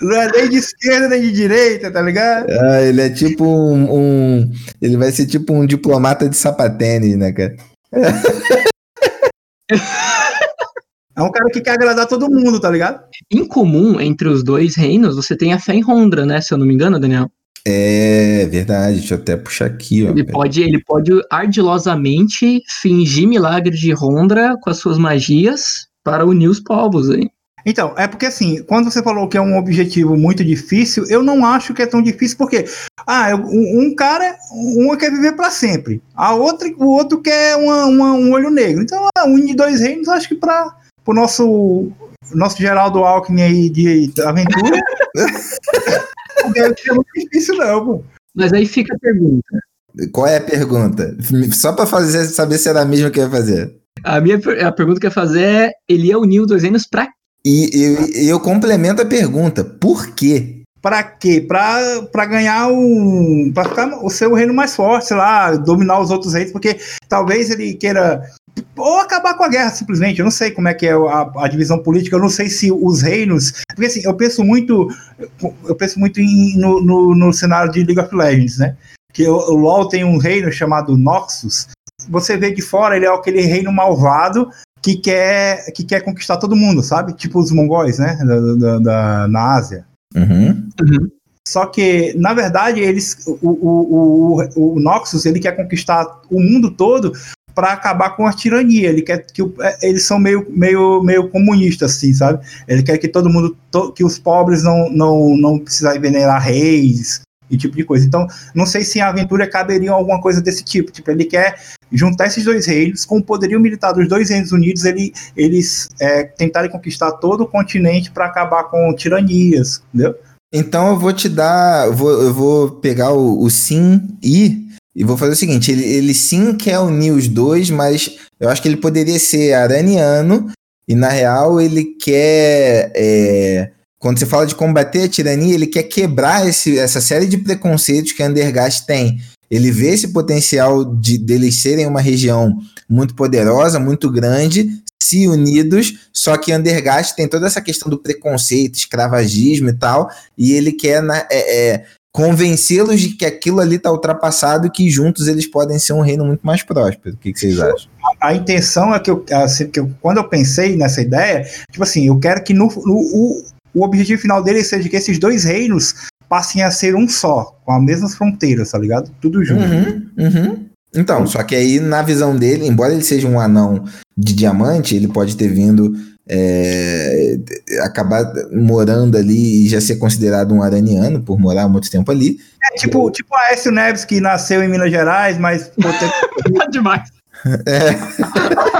Não é nem de esquerda nem de direita, tá ligado? Ah, ele é tipo um, um, Ele vai ser tipo um diplomata de sapatênis, né, cara? É um cara que quer agradar todo mundo, tá ligado? Em comum entre os dois reinos, você tem a fé em Rondra, né? Se eu não me engano, Daniel. É verdade, deixa eu até puxar aqui, ó. Ele pode, ele pode ardilosamente fingir milagres de Rondra com as suas magias para unir os povos, hein? Então, é porque assim, quando você falou que é um objetivo muito difícil, eu não acho que é tão difícil, porque ah, um, um cara, um quer viver para sempre, a outra, o outro quer uma, uma, um olho negro. Então, ah, um de dois reinos, acho que para o nosso nosso Geraldo Alckmin aí de aventura, [LAUGHS] não deve ser muito difícil não, pô. Mas aí fica a pergunta. Qual é a pergunta? Só para fazer saber se era a mesma que ia fazer. A minha a pergunta que eu ia fazer é: ele ia unir os dois reinos para e eu, eu complemento a pergunta: por quê? Para quê? Para ganhar um. Para ficar o seu reino mais forte, lá, dominar os outros reinos, porque talvez ele queira. Ou acabar com a guerra, simplesmente. Eu não sei como é que é a, a divisão política, eu não sei se os reinos. Porque assim, eu penso muito. Eu penso muito em, no, no, no cenário de League of Legends, né? Que o, o LoL tem um reino chamado Noxus. Você vê de fora, ele é aquele reino malvado que quer, que quer conquistar todo mundo, sabe? Tipo os mongóis, né? Da, da, da na Ásia. Uhum. Uhum. Só que, na verdade, eles, o, o, o, o Noxus ele quer conquistar o mundo todo para acabar com a tirania. Ele quer que é, eles são meio, meio, meio comunistas, assim, sabe? Ele quer que todo mundo, to, que os pobres não, não, não precisem venerar reis, e tipo de coisa. Então, não sei se a aventura caberia alguma coisa desse tipo. Tipo, ele quer juntar esses dois reinos, com o poderio militar dos dois reinos unidos, ele, eles é, tentarem conquistar todo o continente para acabar com tiranias, entendeu? Então eu vou te dar, eu vou, eu vou pegar o, o sim e e vou fazer o seguinte: ele, ele sim quer unir os dois, mas eu acho que ele poderia ser araniano e na real ele quer é, quando você fala de combater a tirania, ele quer quebrar esse, essa série de preconceitos que a Andergast tem. Ele vê esse potencial de deles serem uma região muito poderosa, muito grande, se unidos, só que Andergast tem toda essa questão do preconceito, escravagismo e tal, e ele quer na, é, é, convencê-los de que aquilo ali está ultrapassado e que juntos eles podem ser um reino muito mais próspero. O que, que vocês acham? A, a, intenção é que, eu, assim, que eu, quando eu pensei nessa ideia, tipo assim, eu quero que no, no o, o objetivo final dele seja que esses dois reinos passem a ser um só, com as mesmas fronteiras, tá ligado? Tudo junto. Uhum, uhum. Então, só que aí na visão dele, embora ele seja um anão de diamante, ele pode ter vindo é, acabar morando ali e já ser considerado um araniano por morar muito tempo ali. É tipo, tipo a Aécio Neves que nasceu em Minas Gerais, mas. [LAUGHS] Demais. É. [LAUGHS]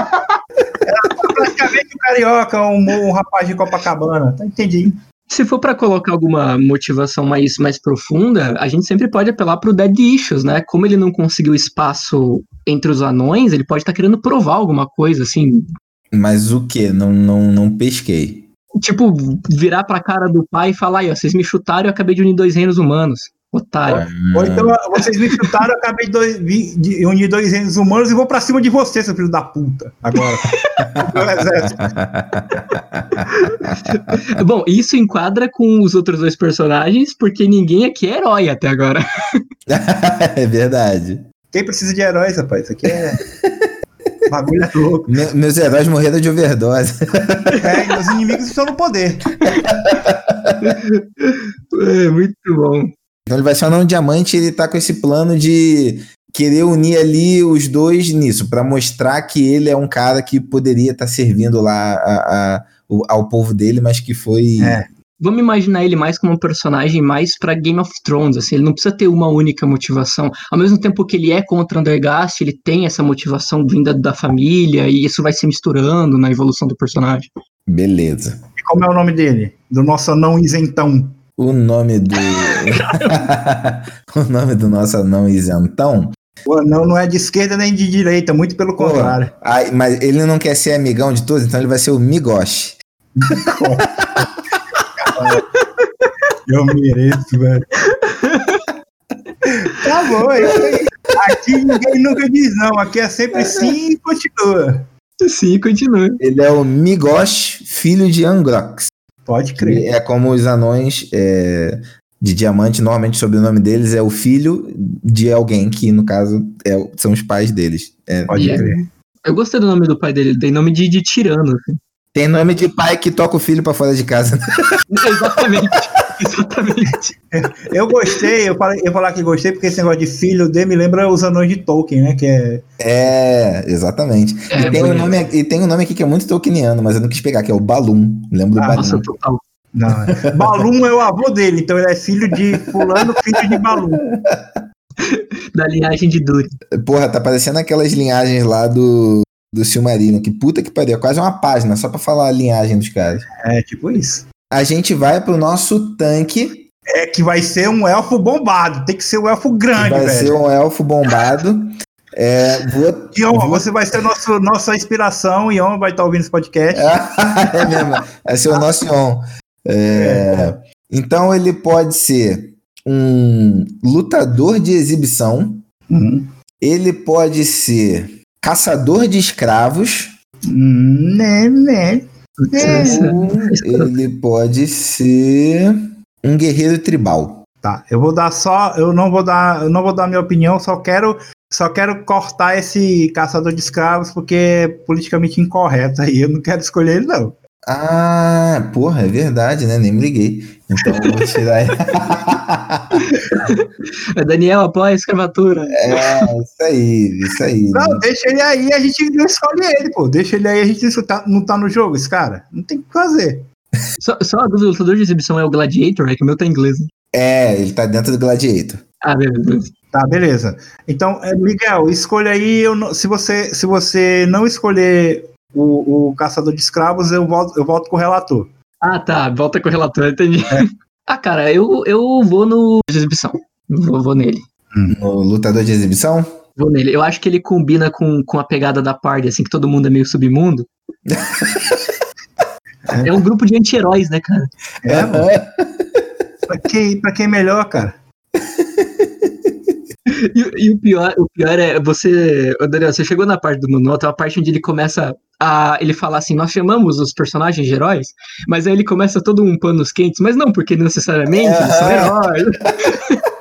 Mete o carioca, um, um rapaz de Copacabana. Tá, entendi. Se for pra colocar alguma motivação mais, mais profunda, a gente sempre pode apelar pro Dead Issues, né? Como ele não conseguiu espaço entre os anões, ele pode estar querendo provar alguma coisa, assim. Mas o que? Não, não, não pesquei. Tipo, virar pra cara do pai e falar, aí, ó, vocês me chutaram e eu acabei de unir dois reinos humanos. Otário. Ou então vocês me chutaram, eu acabei de, dois- vi- de unir dois reinos humanos e vou pra cima de você, seu filho da puta. Agora. [LAUGHS] [LAUGHS] Bom, isso enquadra com os outros dois personagens, porque ninguém aqui é herói até agora. [LAUGHS] é verdade. Quem precisa de heróis, rapaz? Isso aqui é. Bagulho é louco. Me- meus heróis morreram de overdose. É, os inimigos estão no poder. É, muito bom. Então ele vai ser um anão diamante ele tá com esse plano de querer unir ali os dois nisso, pra mostrar que ele é um cara que poderia estar servindo lá a- a- o- ao povo dele, mas que foi. É. Vamos imaginar ele mais como um personagem mais pra Game of Thrones, assim, ele não precisa ter uma única motivação. Ao mesmo tempo que ele é contra Undergast, ele tem essa motivação vinda da família, e isso vai se misturando na evolução do personagem. Beleza. E como é o nome dele? Do nosso anão isentão. O nome do. [LAUGHS] o nome do nosso anão isentão. O anão não é de esquerda nem de direita, muito pelo Pô, contrário. ai, mas ele não quer ser amigão de todos, então ele vai ser o Migoshi. [LAUGHS] Eu mereço, velho. Tá bom, é isso aí. Aqui ninguém nunca diz não, aqui é sempre sim e continua. Sim, continua. Ele é o Migosh, filho de Angrox. Pode crer. É como os anões é, de diamante, normalmente o sobrenome deles é o filho de alguém, que no caso é- são os pais deles. É, Pode Yeah. crer. Eu gostei do nome do pai dele, ele tem nome de, de tirano. assim. Tem nome de pai que toca o filho pra fora de casa. [LAUGHS] Exatamente, [LAUGHS] exatamente. Eu gostei, eu falei, eu falar que gostei porque esse negócio de filho dele me lembra os anões de Tolkien, né? Que é. É, exatamente. É, e, tem um nome, e tem um nome aqui que é muito tolkieniano, mas eu não quis pegar, que é o Balloon. Lembro do Ah, Balloon. Nossa, total. Não, é. Balum é o avô dele, então ele é filho de fulano, filho de Balum. [LAUGHS] Da linhagem de Duri. Porra, tá parecendo aquelas linhagens lá do, do Silmarillion. Que puta que pariu. É quase uma página só pra falar a linhagem dos caras. É, tipo isso. A gente vai pro nosso tanque. É que vai ser um elfo bombado, tem que ser um elfo grande, vai velho. ser um elfo bombado. [LAUGHS] É, vou, Ion, vou- você vai ser nosso, nossa inspiração, Ion vai estar ouvindo esse podcast. [LAUGHS] é mesmo. Vai ser o nosso Ion. É, Então ele pode ser um lutador de exibição. Uhum. Ele pode ser caçador de escravos. Hum, Né, né. Essa- Ele pode ser um guerreiro tribal. Tá, eu vou dar só, eu não vou dar, eu não vou dar minha opinião, só quero, só quero cortar esse caçador de escravos porque é politicamente incorreto aí, eu não quero escolher ele não. Ah, porra, é verdade, né? Nem me liguei. Então eu vou tirar. É Daniel apoia a escravatura. é, isso aí, isso aí. Não, deixa ele aí, a gente não escolhe ele, pô. Deixa ele aí, a gente não tá, não tá no jogo, esse cara. Não tem o que fazer. Só, só a dúvida, o lutador de exibição é o Gladiator, é que o meu tá em inglês. né? É, ele tá dentro do Gladiator. Ah, beleza. Tá, beleza. Então, é, Miguel, escolha aí. Eu se, você, se você não escolher o, o caçador de escravos, eu volto, eu volto com o relator. Ah, tá. Volta com o relator, entendi. [LAUGHS] ah, cara, eu, eu vou no de exibição. Vou, vou nele. No lutador de exibição? Vou nele. Eu acho que ele combina com, com a pegada da party, assim, que todo mundo é meio submundo. [LAUGHS] é um grupo de anti-heróis, né, cara? É, mano. Pra quem, pra quem é melhor, cara? E, e o, pior, o pior é você. Daniel, você chegou na parte do tem uma parte onde ele começa a. Ele fala assim: nós chamamos os personagens de heróis, mas aí ele começa todo um panos quentes, mas não porque necessariamente eles são heróis. [LAUGHS]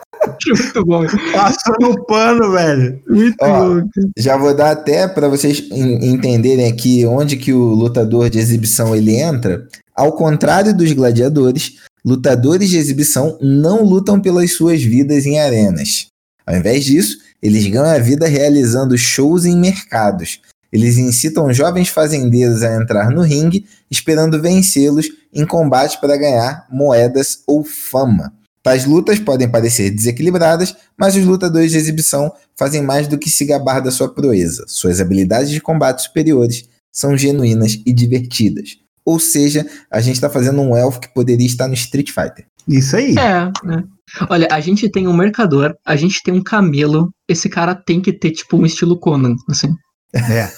Muito bom. Passando o pano, velho. Muito Ó, bom. Já vou dar até para vocês en- entenderem aqui onde que o lutador de exibição ele entra. Ao contrário dos gladiadores, lutadores de exibição não lutam pelas suas vidas em arenas. Ao invés disso, eles ganham a vida realizando shows em mercados. Eles incitam jovens fazendeiros a entrar no ringue, esperando vencê-los em combate para ganhar moedas ou fama. Tais lutas podem parecer desequilibradas, mas os lutadores de exibição fazem mais do que se gabar da sua proeza. Suas habilidades de combate superiores são genuínas e divertidas. Ou seja, a gente tá fazendo um elfo que poderia estar no Street Fighter. Isso aí. É, né? Olha, a gente tem um mercador, a gente tem um camelo, esse cara tem que ter, tipo, um estilo Conan, assim. É.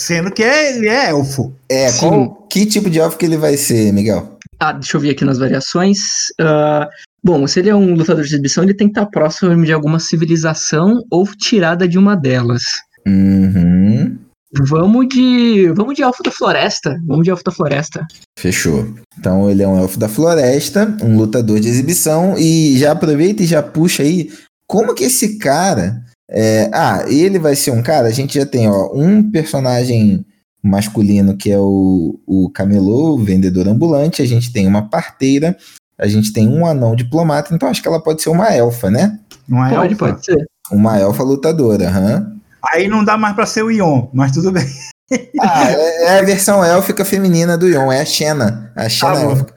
Sendo que é- ele é elfo. É, Sim. qual, que tipo de elfo que ele vai ser, Miguel? Ah, deixa eu ver aqui nas variações. Ah, bom, se ele é um lutador de exibição, ele tem que estar próximo de alguma civilização ou tirada de uma delas. Uhum. Vamos de. Vamos de Elfo da Floresta. Vamos de Elfo da Floresta. Fechou. Então ele é um elfo da floresta, um lutador de exibição, e já aproveita e já puxa aí. Como que esse cara. é, Ah, ele vai ser um cara. A gente já tem, ó, um personagem masculino que é o, o camelô, o vendedor ambulante. A gente tem uma parteira. A gente tem um anão diplomata. Então acho que ela pode ser uma elfa, né? É Pode, elfa? pode ser. Uma elfa lutadora, aham. Aí não dá mais pra ser o Ion, mas tudo bem. [LAUGHS] Ah, é, é a versão élfica feminina do Yon, é a Xena. A Xena Tá bom. élfica.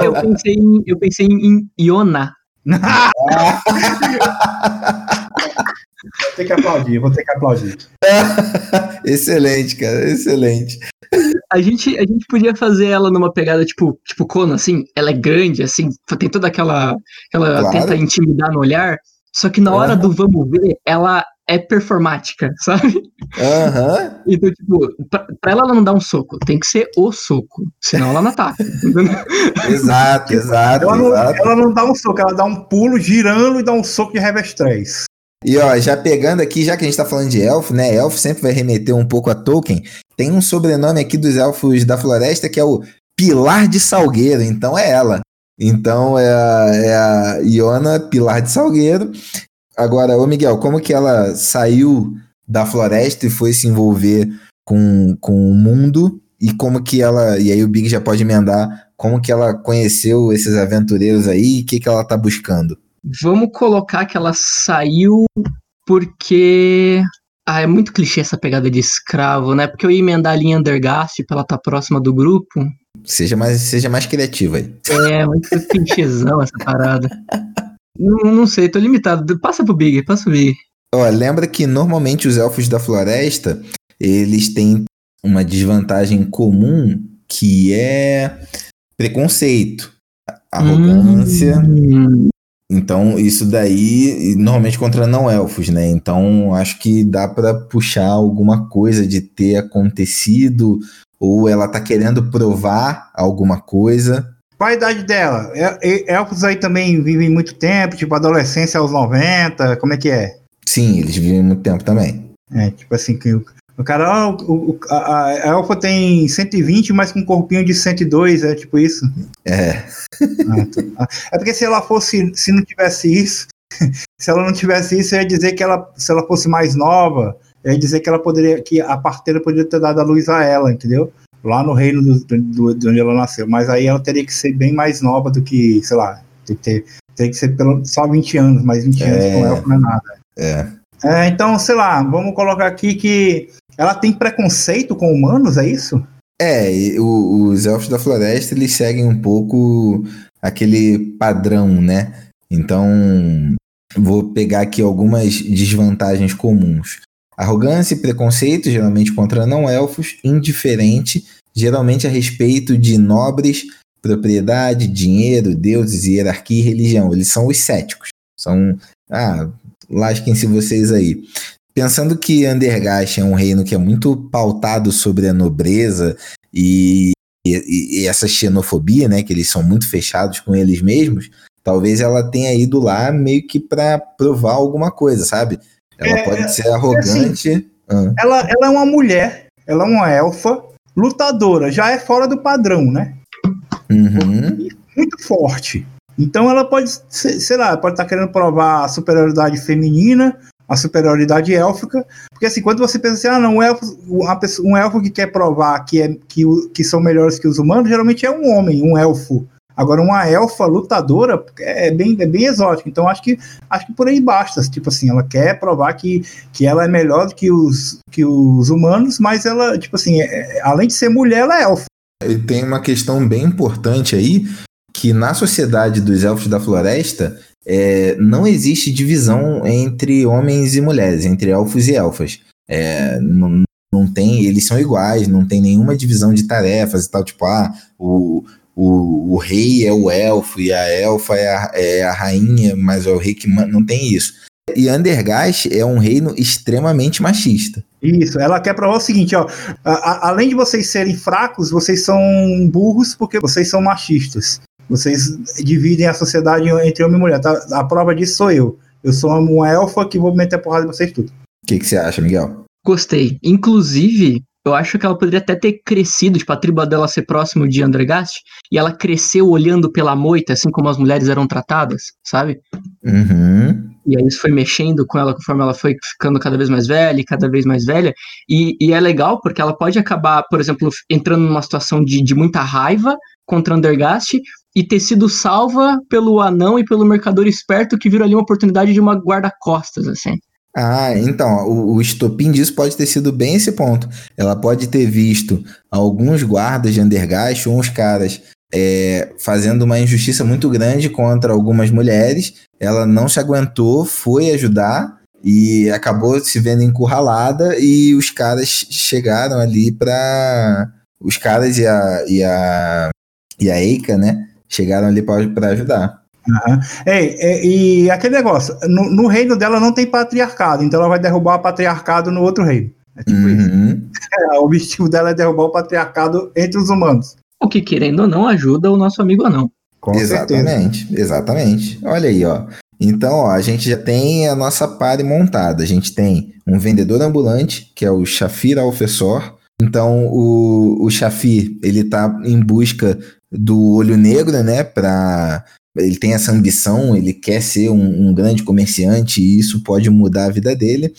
Eu, eu pensei em, eu pensei em Iona. Vou ter que aplaudir, vou ter que aplaudir. [LAUGHS] excelente, cara, excelente. A gente, a gente podia fazer ela numa pegada tipo, tipo Conan, assim. Ela é grande, assim, tem toda aquela. Ela Claro. tenta intimidar no olhar. Só que na hora Aham. do vamos ver, ela é performática, [LAUGHS] sabe? Aham. Então, tipo, pra, pra ela não dar um soco, tem que ser o soco. Senão ela não ataca. [LAUGHS] Exato, exato, Ela não, exato. ela não dá um soco, ela dá um pulo girando e dá um soco de revés 3. E ó, já pegando aqui, já que a gente tá falando de elfo, né? Elfo sempre vai remeter um pouco a Tolkien. Tem um sobrenome aqui dos elfos da floresta que é o Pilar de Salgueiro, então é ela. Então é a, é a Iona Pilar de Salgueiro. Agora, ô Miguel, como que ela saiu da floresta e foi se envolver com, com o mundo? E como que ela. E aí o Big já pode emendar como que ela conheceu esses aventureiros aí e o que, que ela tá buscando. Vamos colocar que ela saiu porque. Ah, é muito clichê essa pegada de escravo, né? Porque eu ia emendar ali em Undergast pra ela estar próxima do grupo. Seja mais, seja mais criativa aí. É, muito clichêzão essa parada. Não, não sei, tô limitado. Passa pro Big, passa pro Big. Ó, lembra que normalmente os elfos da floresta, eles têm uma desvantagem comum que é preconceito, arrogância. Hum, Então, isso daí, normalmente contra não elfos, né? Então, acho que dá pra puxar alguma coisa de ter acontecido ou ela tá querendo provar alguma coisa. Qual a idade dela? É- é- Elfos aí também vivem muito tempo, tipo adolescência aos 90, como é que é? Sim, eles vivem muito tempo também. É, tipo assim, que o, cara, ó, o, o- a, a elfa tem 120, mas com um corpinho de 102, é tipo isso? É, Ah, tá. Ah, É porque se ela fosse, se não tivesse isso, [LAUGHS] se ela não tivesse isso, eu ia dizer que ela, se ela fosse mais nova, eu ia dizer que ela poderia, que a parteira poderia ter dado a luz a ela, entendeu? Lá no reino do, do- de onde ela nasceu. Mas aí ela teria que ser bem mais nova do que, sei lá, tem que ter, tem que ser pelo, só 20 anos, mas 20 anos É. com elfo não é nada. é. É, então, sei lá, vamos colocar aqui que ela tem preconceito com humanos, é isso? É, o- os elfos da floresta eles seguem um pouco aquele padrão, né? Então, vou pegar aqui algumas desvantagens comuns. Arrogância e preconceito, geralmente contra não-elfos, indiferente, geralmente a respeito de nobres, propriedade, dinheiro, deuses, hierarquia e religião. Eles são os céticos. São, ah, lasquem-se vocês aí. Pensando que Andergast é um reino que é muito pautado sobre a nobreza e, e- e essa xenofobia, né, que eles são muito fechados com eles mesmos, talvez ela tenha ido lá meio que para provar alguma coisa, sabe? Ela É, pode é, ser arrogante. Ah, Ela, ela é uma mulher, ela é uma elfa, lutadora, já é fora do padrão, né? uhum, Muito forte. Então ela pode, sei lá, pode estar querendo provar a superioridade feminina, a superioridade élfica, porque assim, quando você pensa assim, ah, não, um elfo, pessoa- um elfo que quer provar que, é, que, que são melhores que os humanos, geralmente é um homem, um elfo. Agora, uma elfa lutadora é bem, é bem exótico. Então, acho que, acho que por aí basta. Tipo assim, ela quer provar que, que ela é melhor que os, que os humanos, mas ela, tipo assim, é- além de ser mulher, ela é elfa. E tem uma questão bem importante aí, que na sociedade dos elfos da floresta é, não existe divisão entre homens e mulheres, entre elfos e elfas. É, não, não tem, eles são iguais, não tem nenhuma divisão de tarefas e tal, tipo, ah, o, o, o rei é o elfo e a elfa é a, é a rainha, mas é o rei que não tem isso. E Andergast é um reino extremamente machista. Isso, ela quer provar o seguinte, ó, a, a, além de vocês serem fracos, vocês são burros porque vocês são machistas. Vocês dividem a sociedade entre homem e mulher. Tá? A prova disso sou eu. Eu sou uma elfa que vou meter a porrada em vocês tudo. O que, que você acha, Miguel? Gostei. Inclusive, eu acho que ela poderia até ter crescido, tipo, a tribo dela ser próximo de Andregast, e ela cresceu olhando pela moita, assim como as mulheres eram tratadas, sabe? Uhum. E aí isso foi mexendo com ela conforme ela foi ficando cada vez mais velha e cada vez mais velha. E, e é legal porque ela pode acabar, por exemplo, entrando numa situação de, de muita raiva contra Andergast e ter sido salva pelo anão e pelo mercador esperto que viram ali uma oportunidade de uma guarda-costas, assim. Ah, então, o, o estopim disso pode ter sido bem esse ponto. Ela pode ter visto alguns guardas de Andergast ou uns caras é, fazendo uma injustiça muito grande contra algumas mulheres. Ela não se aguentou, foi ajudar e acabou se vendo encurralada e os caras chegaram ali para os caras e a e a e a Eika, né? Chegaram ali para ajudar. Uhum. É, e aquele negócio, no, no, reino dela não tem patriarcado, então ela vai derrubar o patriarcado no outro reino. É tipo uhum. isso. [LAUGHS] É, o objetivo dela é derrubar o patriarcado entre os humanos. O que, querendo ou não, ajuda o nosso amigo anão. Com exatamente, certeza. exatamente. Olha aí, ó. Então, ó, a gente já tem a nossa pare montada. A gente tem um vendedor ambulante, que é o Shafir Alfessor. Então, o, o Shafir, ele tá em busca do olho negro, né, para ele tem essa ambição, ele quer ser um, um, grande comerciante e isso pode mudar a vida dele.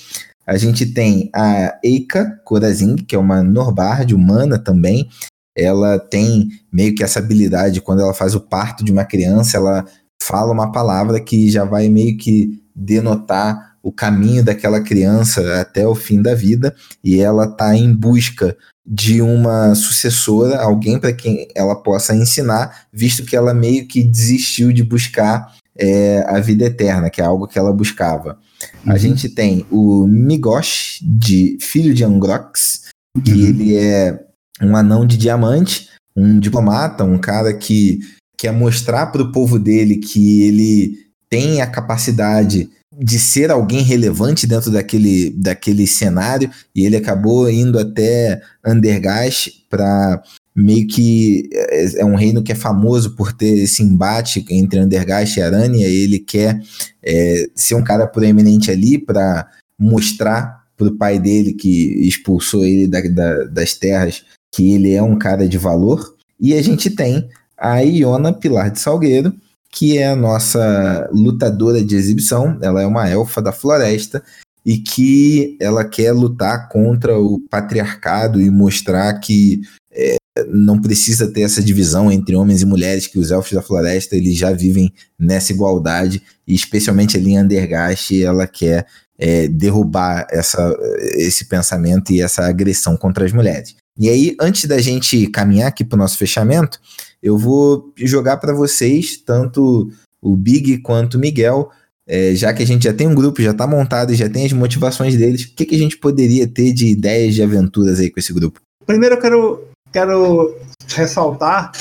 A gente tem a Eika Corazing, que é uma Norbard humana também, ela tem meio que essa habilidade, quando ela faz o parto de uma criança, ela fala uma palavra que já vai meio que denotar o caminho daquela criança até o fim da vida, e ela está em busca de uma sucessora, alguém para quem ela possa ensinar, visto que ela meio que desistiu de buscar é, a vida eterna, que é algo que ela buscava. Uhum. A gente tem o Migosh, de filho de Angrox, que uhum. ele é um anão de diamante, um diplomata, um cara que quer mostrar para o povo dele que ele tem a capacidade de ser alguém relevante dentro daquele, daquele cenário e ele acabou indo até Andergast para meio que é, é um reino que é famoso por ter esse embate entre Andergast e Arania. Ele quer é, ser um cara proeminente ali para mostrar para o pai dele que expulsou ele da, da, das terras que ele é um cara de valor. E a gente tem a Iona Pilar de Salgueiro, que é a nossa lutadora de exibição. Ela é uma elfa da floresta e que ela quer lutar contra o patriarcado e mostrar que é, não precisa ter essa divisão entre homens e mulheres, que os elfos da floresta eles já vivem nessa igualdade, e especialmente ali em Andergast ela quer é, derrubar essa, esse pensamento e essa agressão contra as mulheres. E aí, antes da gente caminhar aqui para o nosso fechamento, eu vou jogar para vocês, tanto o Big quanto o Miguel, é, já que a gente já tem um grupo, já está montado e já tem as motivações deles, o que, que a gente poderia ter de ideias de aventuras aí com esse grupo? Primeiro eu quero, quero ressaltar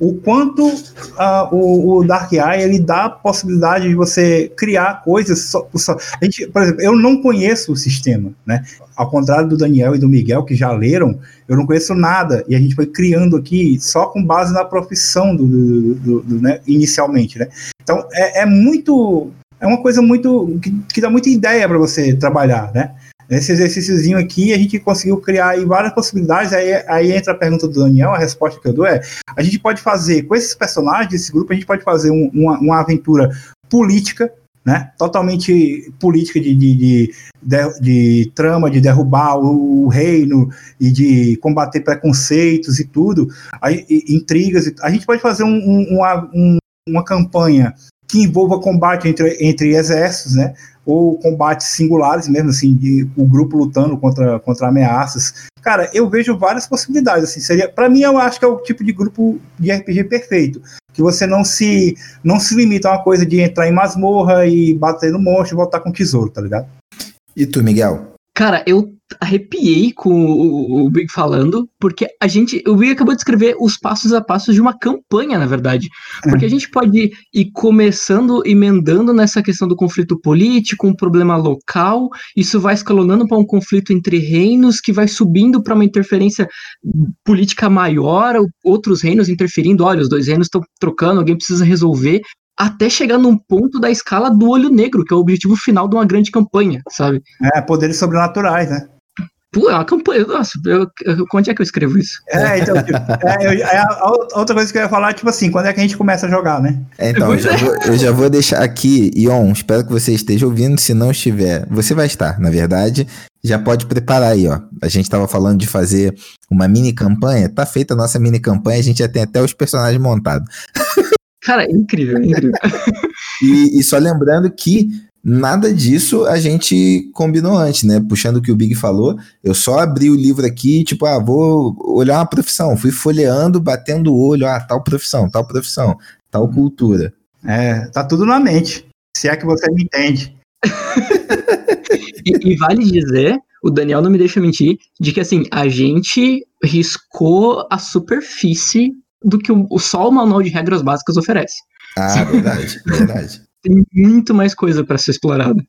o quanto uh, o, o, Dark Eye ele dá a possibilidade de você criar coisas. Só, só. A gente, por exemplo, eu não conheço o sistema, né? Ao contrário do Daniel e do Miguel que já leram, eu não conheço nada e a gente foi criando aqui só com base na profissão do, do, do, do né? inicialmente, né? Então é, é, muito é uma coisa muito que, que dá muita ideia para você trabalhar, né? Nesse exercíciozinho aqui, a gente conseguiu criar várias possibilidades. Aí, aí entra a pergunta do Daniel, a resposta que eu dou é: a gente pode fazer, com esses personagens desse grupo, a gente pode fazer um, uma, uma aventura política, né? Totalmente política de, de, de, de, de trama, de derrubar o, o, reino e de combater preconceitos e tudo, aí, e, intrigas. A gente pode fazer um, um, uma, uma campanha que envolva combate entre, entre exércitos, né? Ou combates singulares mesmo, assim, de o grupo lutando contra, contra ameaças. Cara, eu vejo várias possibilidades, assim, seria, para mim eu acho que é o tipo de grupo de RPG perfeito, que você não se não se limita a uma coisa de entrar em masmorra e bater no monstro e voltar com tesouro, tá ligado? E tu, Miguel? Cara, eu arrepiei com o, Big falando, porque a gente, o Big acabou de escrever os passos a passos de uma campanha, na verdade. Porque a gente pode ir começando, emendando nessa questão do conflito político, um problema local, isso vai escalonando para um conflito entre reinos, que vai subindo para uma interferência política maior, outros reinos interferindo, olha, os dois reinos estão trocando, alguém precisa resolver, até chegar num ponto da escala do olho negro, que é o objetivo final de uma grande campanha, sabe? É, poderes sobrenaturais, né? Pô, é uma campanha. Nossa, eu, eu, onde é que eu escrevo isso? É, então, tipo, é, eu, é, a, outra coisa que eu ia falar, tipo assim, quando é que a gente começa a jogar, né? É, então, eu já, vou, eu já vou deixar aqui, Ion, espero que você esteja ouvindo. Se não estiver, você vai estar, na verdade. Já pode preparar aí, ó. A gente tava falando de fazer uma mini campanha. Tá feita a nossa mini campanha, a gente já tem até os personagens montados. Cara, é incrível, é incrível. [LAUGHS] e, e só lembrando que Nada disso a gente combinou antes, né? Puxando o que o Big falou, eu só abri o livro aqui, tipo, ah, vou olhar uma profissão. Fui folheando, batendo o olho, ah, tal profissão, tal profissão, tal cultura. É, tá tudo na mente. Se é que você me entende. e, e, vale dizer, o Daniel não me deixa mentir, de que assim, a gente riscou a superfície do que o, o só o manual de regras básicas oferece. Ah, verdade, verdade tem muito mais coisa para ser explorada.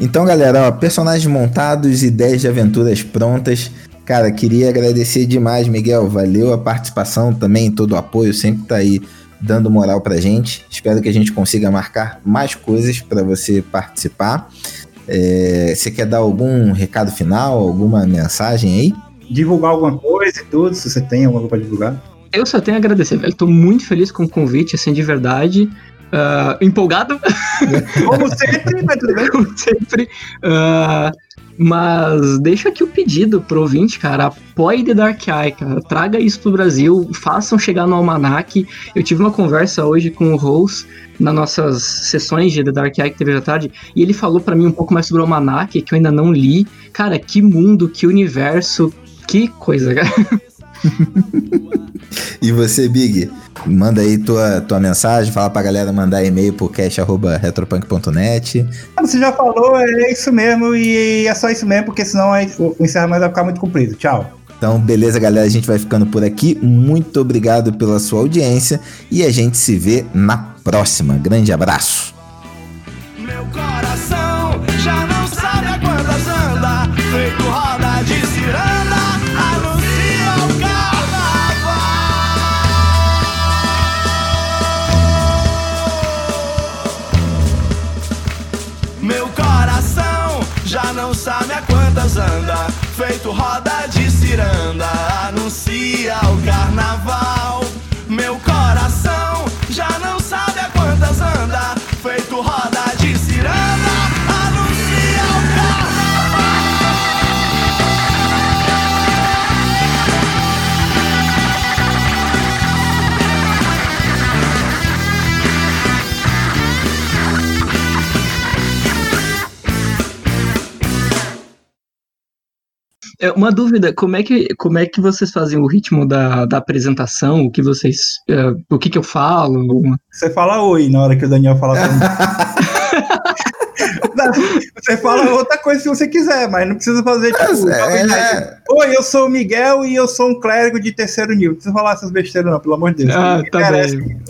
Então, galera, ó, personagens montados, ideias de aventuras prontas. Cara, queria agradecer demais, Miguel. Valeu a participação também, todo o apoio, sempre tá aí dando moral pra gente. Espero que a gente consiga marcar mais coisas para você participar. É, você quer dar algum recado final, alguma mensagem aí? Divulgar alguma coisa e tudo, se você tem alguma coisa para divulgar. Eu só tenho a agradecer, velho. Tô muito feliz com o convite, assim, de verdade. Uh, empolgado. Como sempre, mas tudo bem. [LAUGHS] Como sempre. Uh, mas deixa aqui o pedido pro ouvinte, cara. Apoie The Dark Eye, cara. Traga isso pro Brasil. Façam chegar no Almanac. Eu tive uma conversa hoje com o Rose nas nossas sessões de The Dark Eye que teve à tarde. E ele falou para mim um pouco mais sobre o Almanac, que eu ainda não li. Cara, que mundo, que universo. Que coisa, cara. [LAUGHS] e você, Big? Manda aí tua, tua mensagem, fala pra galera mandar e-mail pro cast.retropunk.net. Você já falou, é isso mesmo, e é só isso mesmo, porque senão o encerramento vai ficar muito comprido. Tchau. Então, beleza, galera, a gente vai ficando por aqui. Muito obrigado pela sua audiência e a gente se vê na próxima. Grande abraço. Anda, feito roda de ciranda, anuncia o carnaval. Uma dúvida, como é que, como é que vocês fazem o ritmo da, da apresentação? O que vocês. Uh, o que, que eu falo? Você fala oi na hora que o Daniel fala [LAUGHS] Você fala outra coisa se você quiser, mas não precisa fazer tipo. É, é... Oi, eu sou o Miguel e eu sou um clérigo de terceiro nível. Não precisa falar essas besteiras, não, pelo amor de Deus. Ah, tá bem.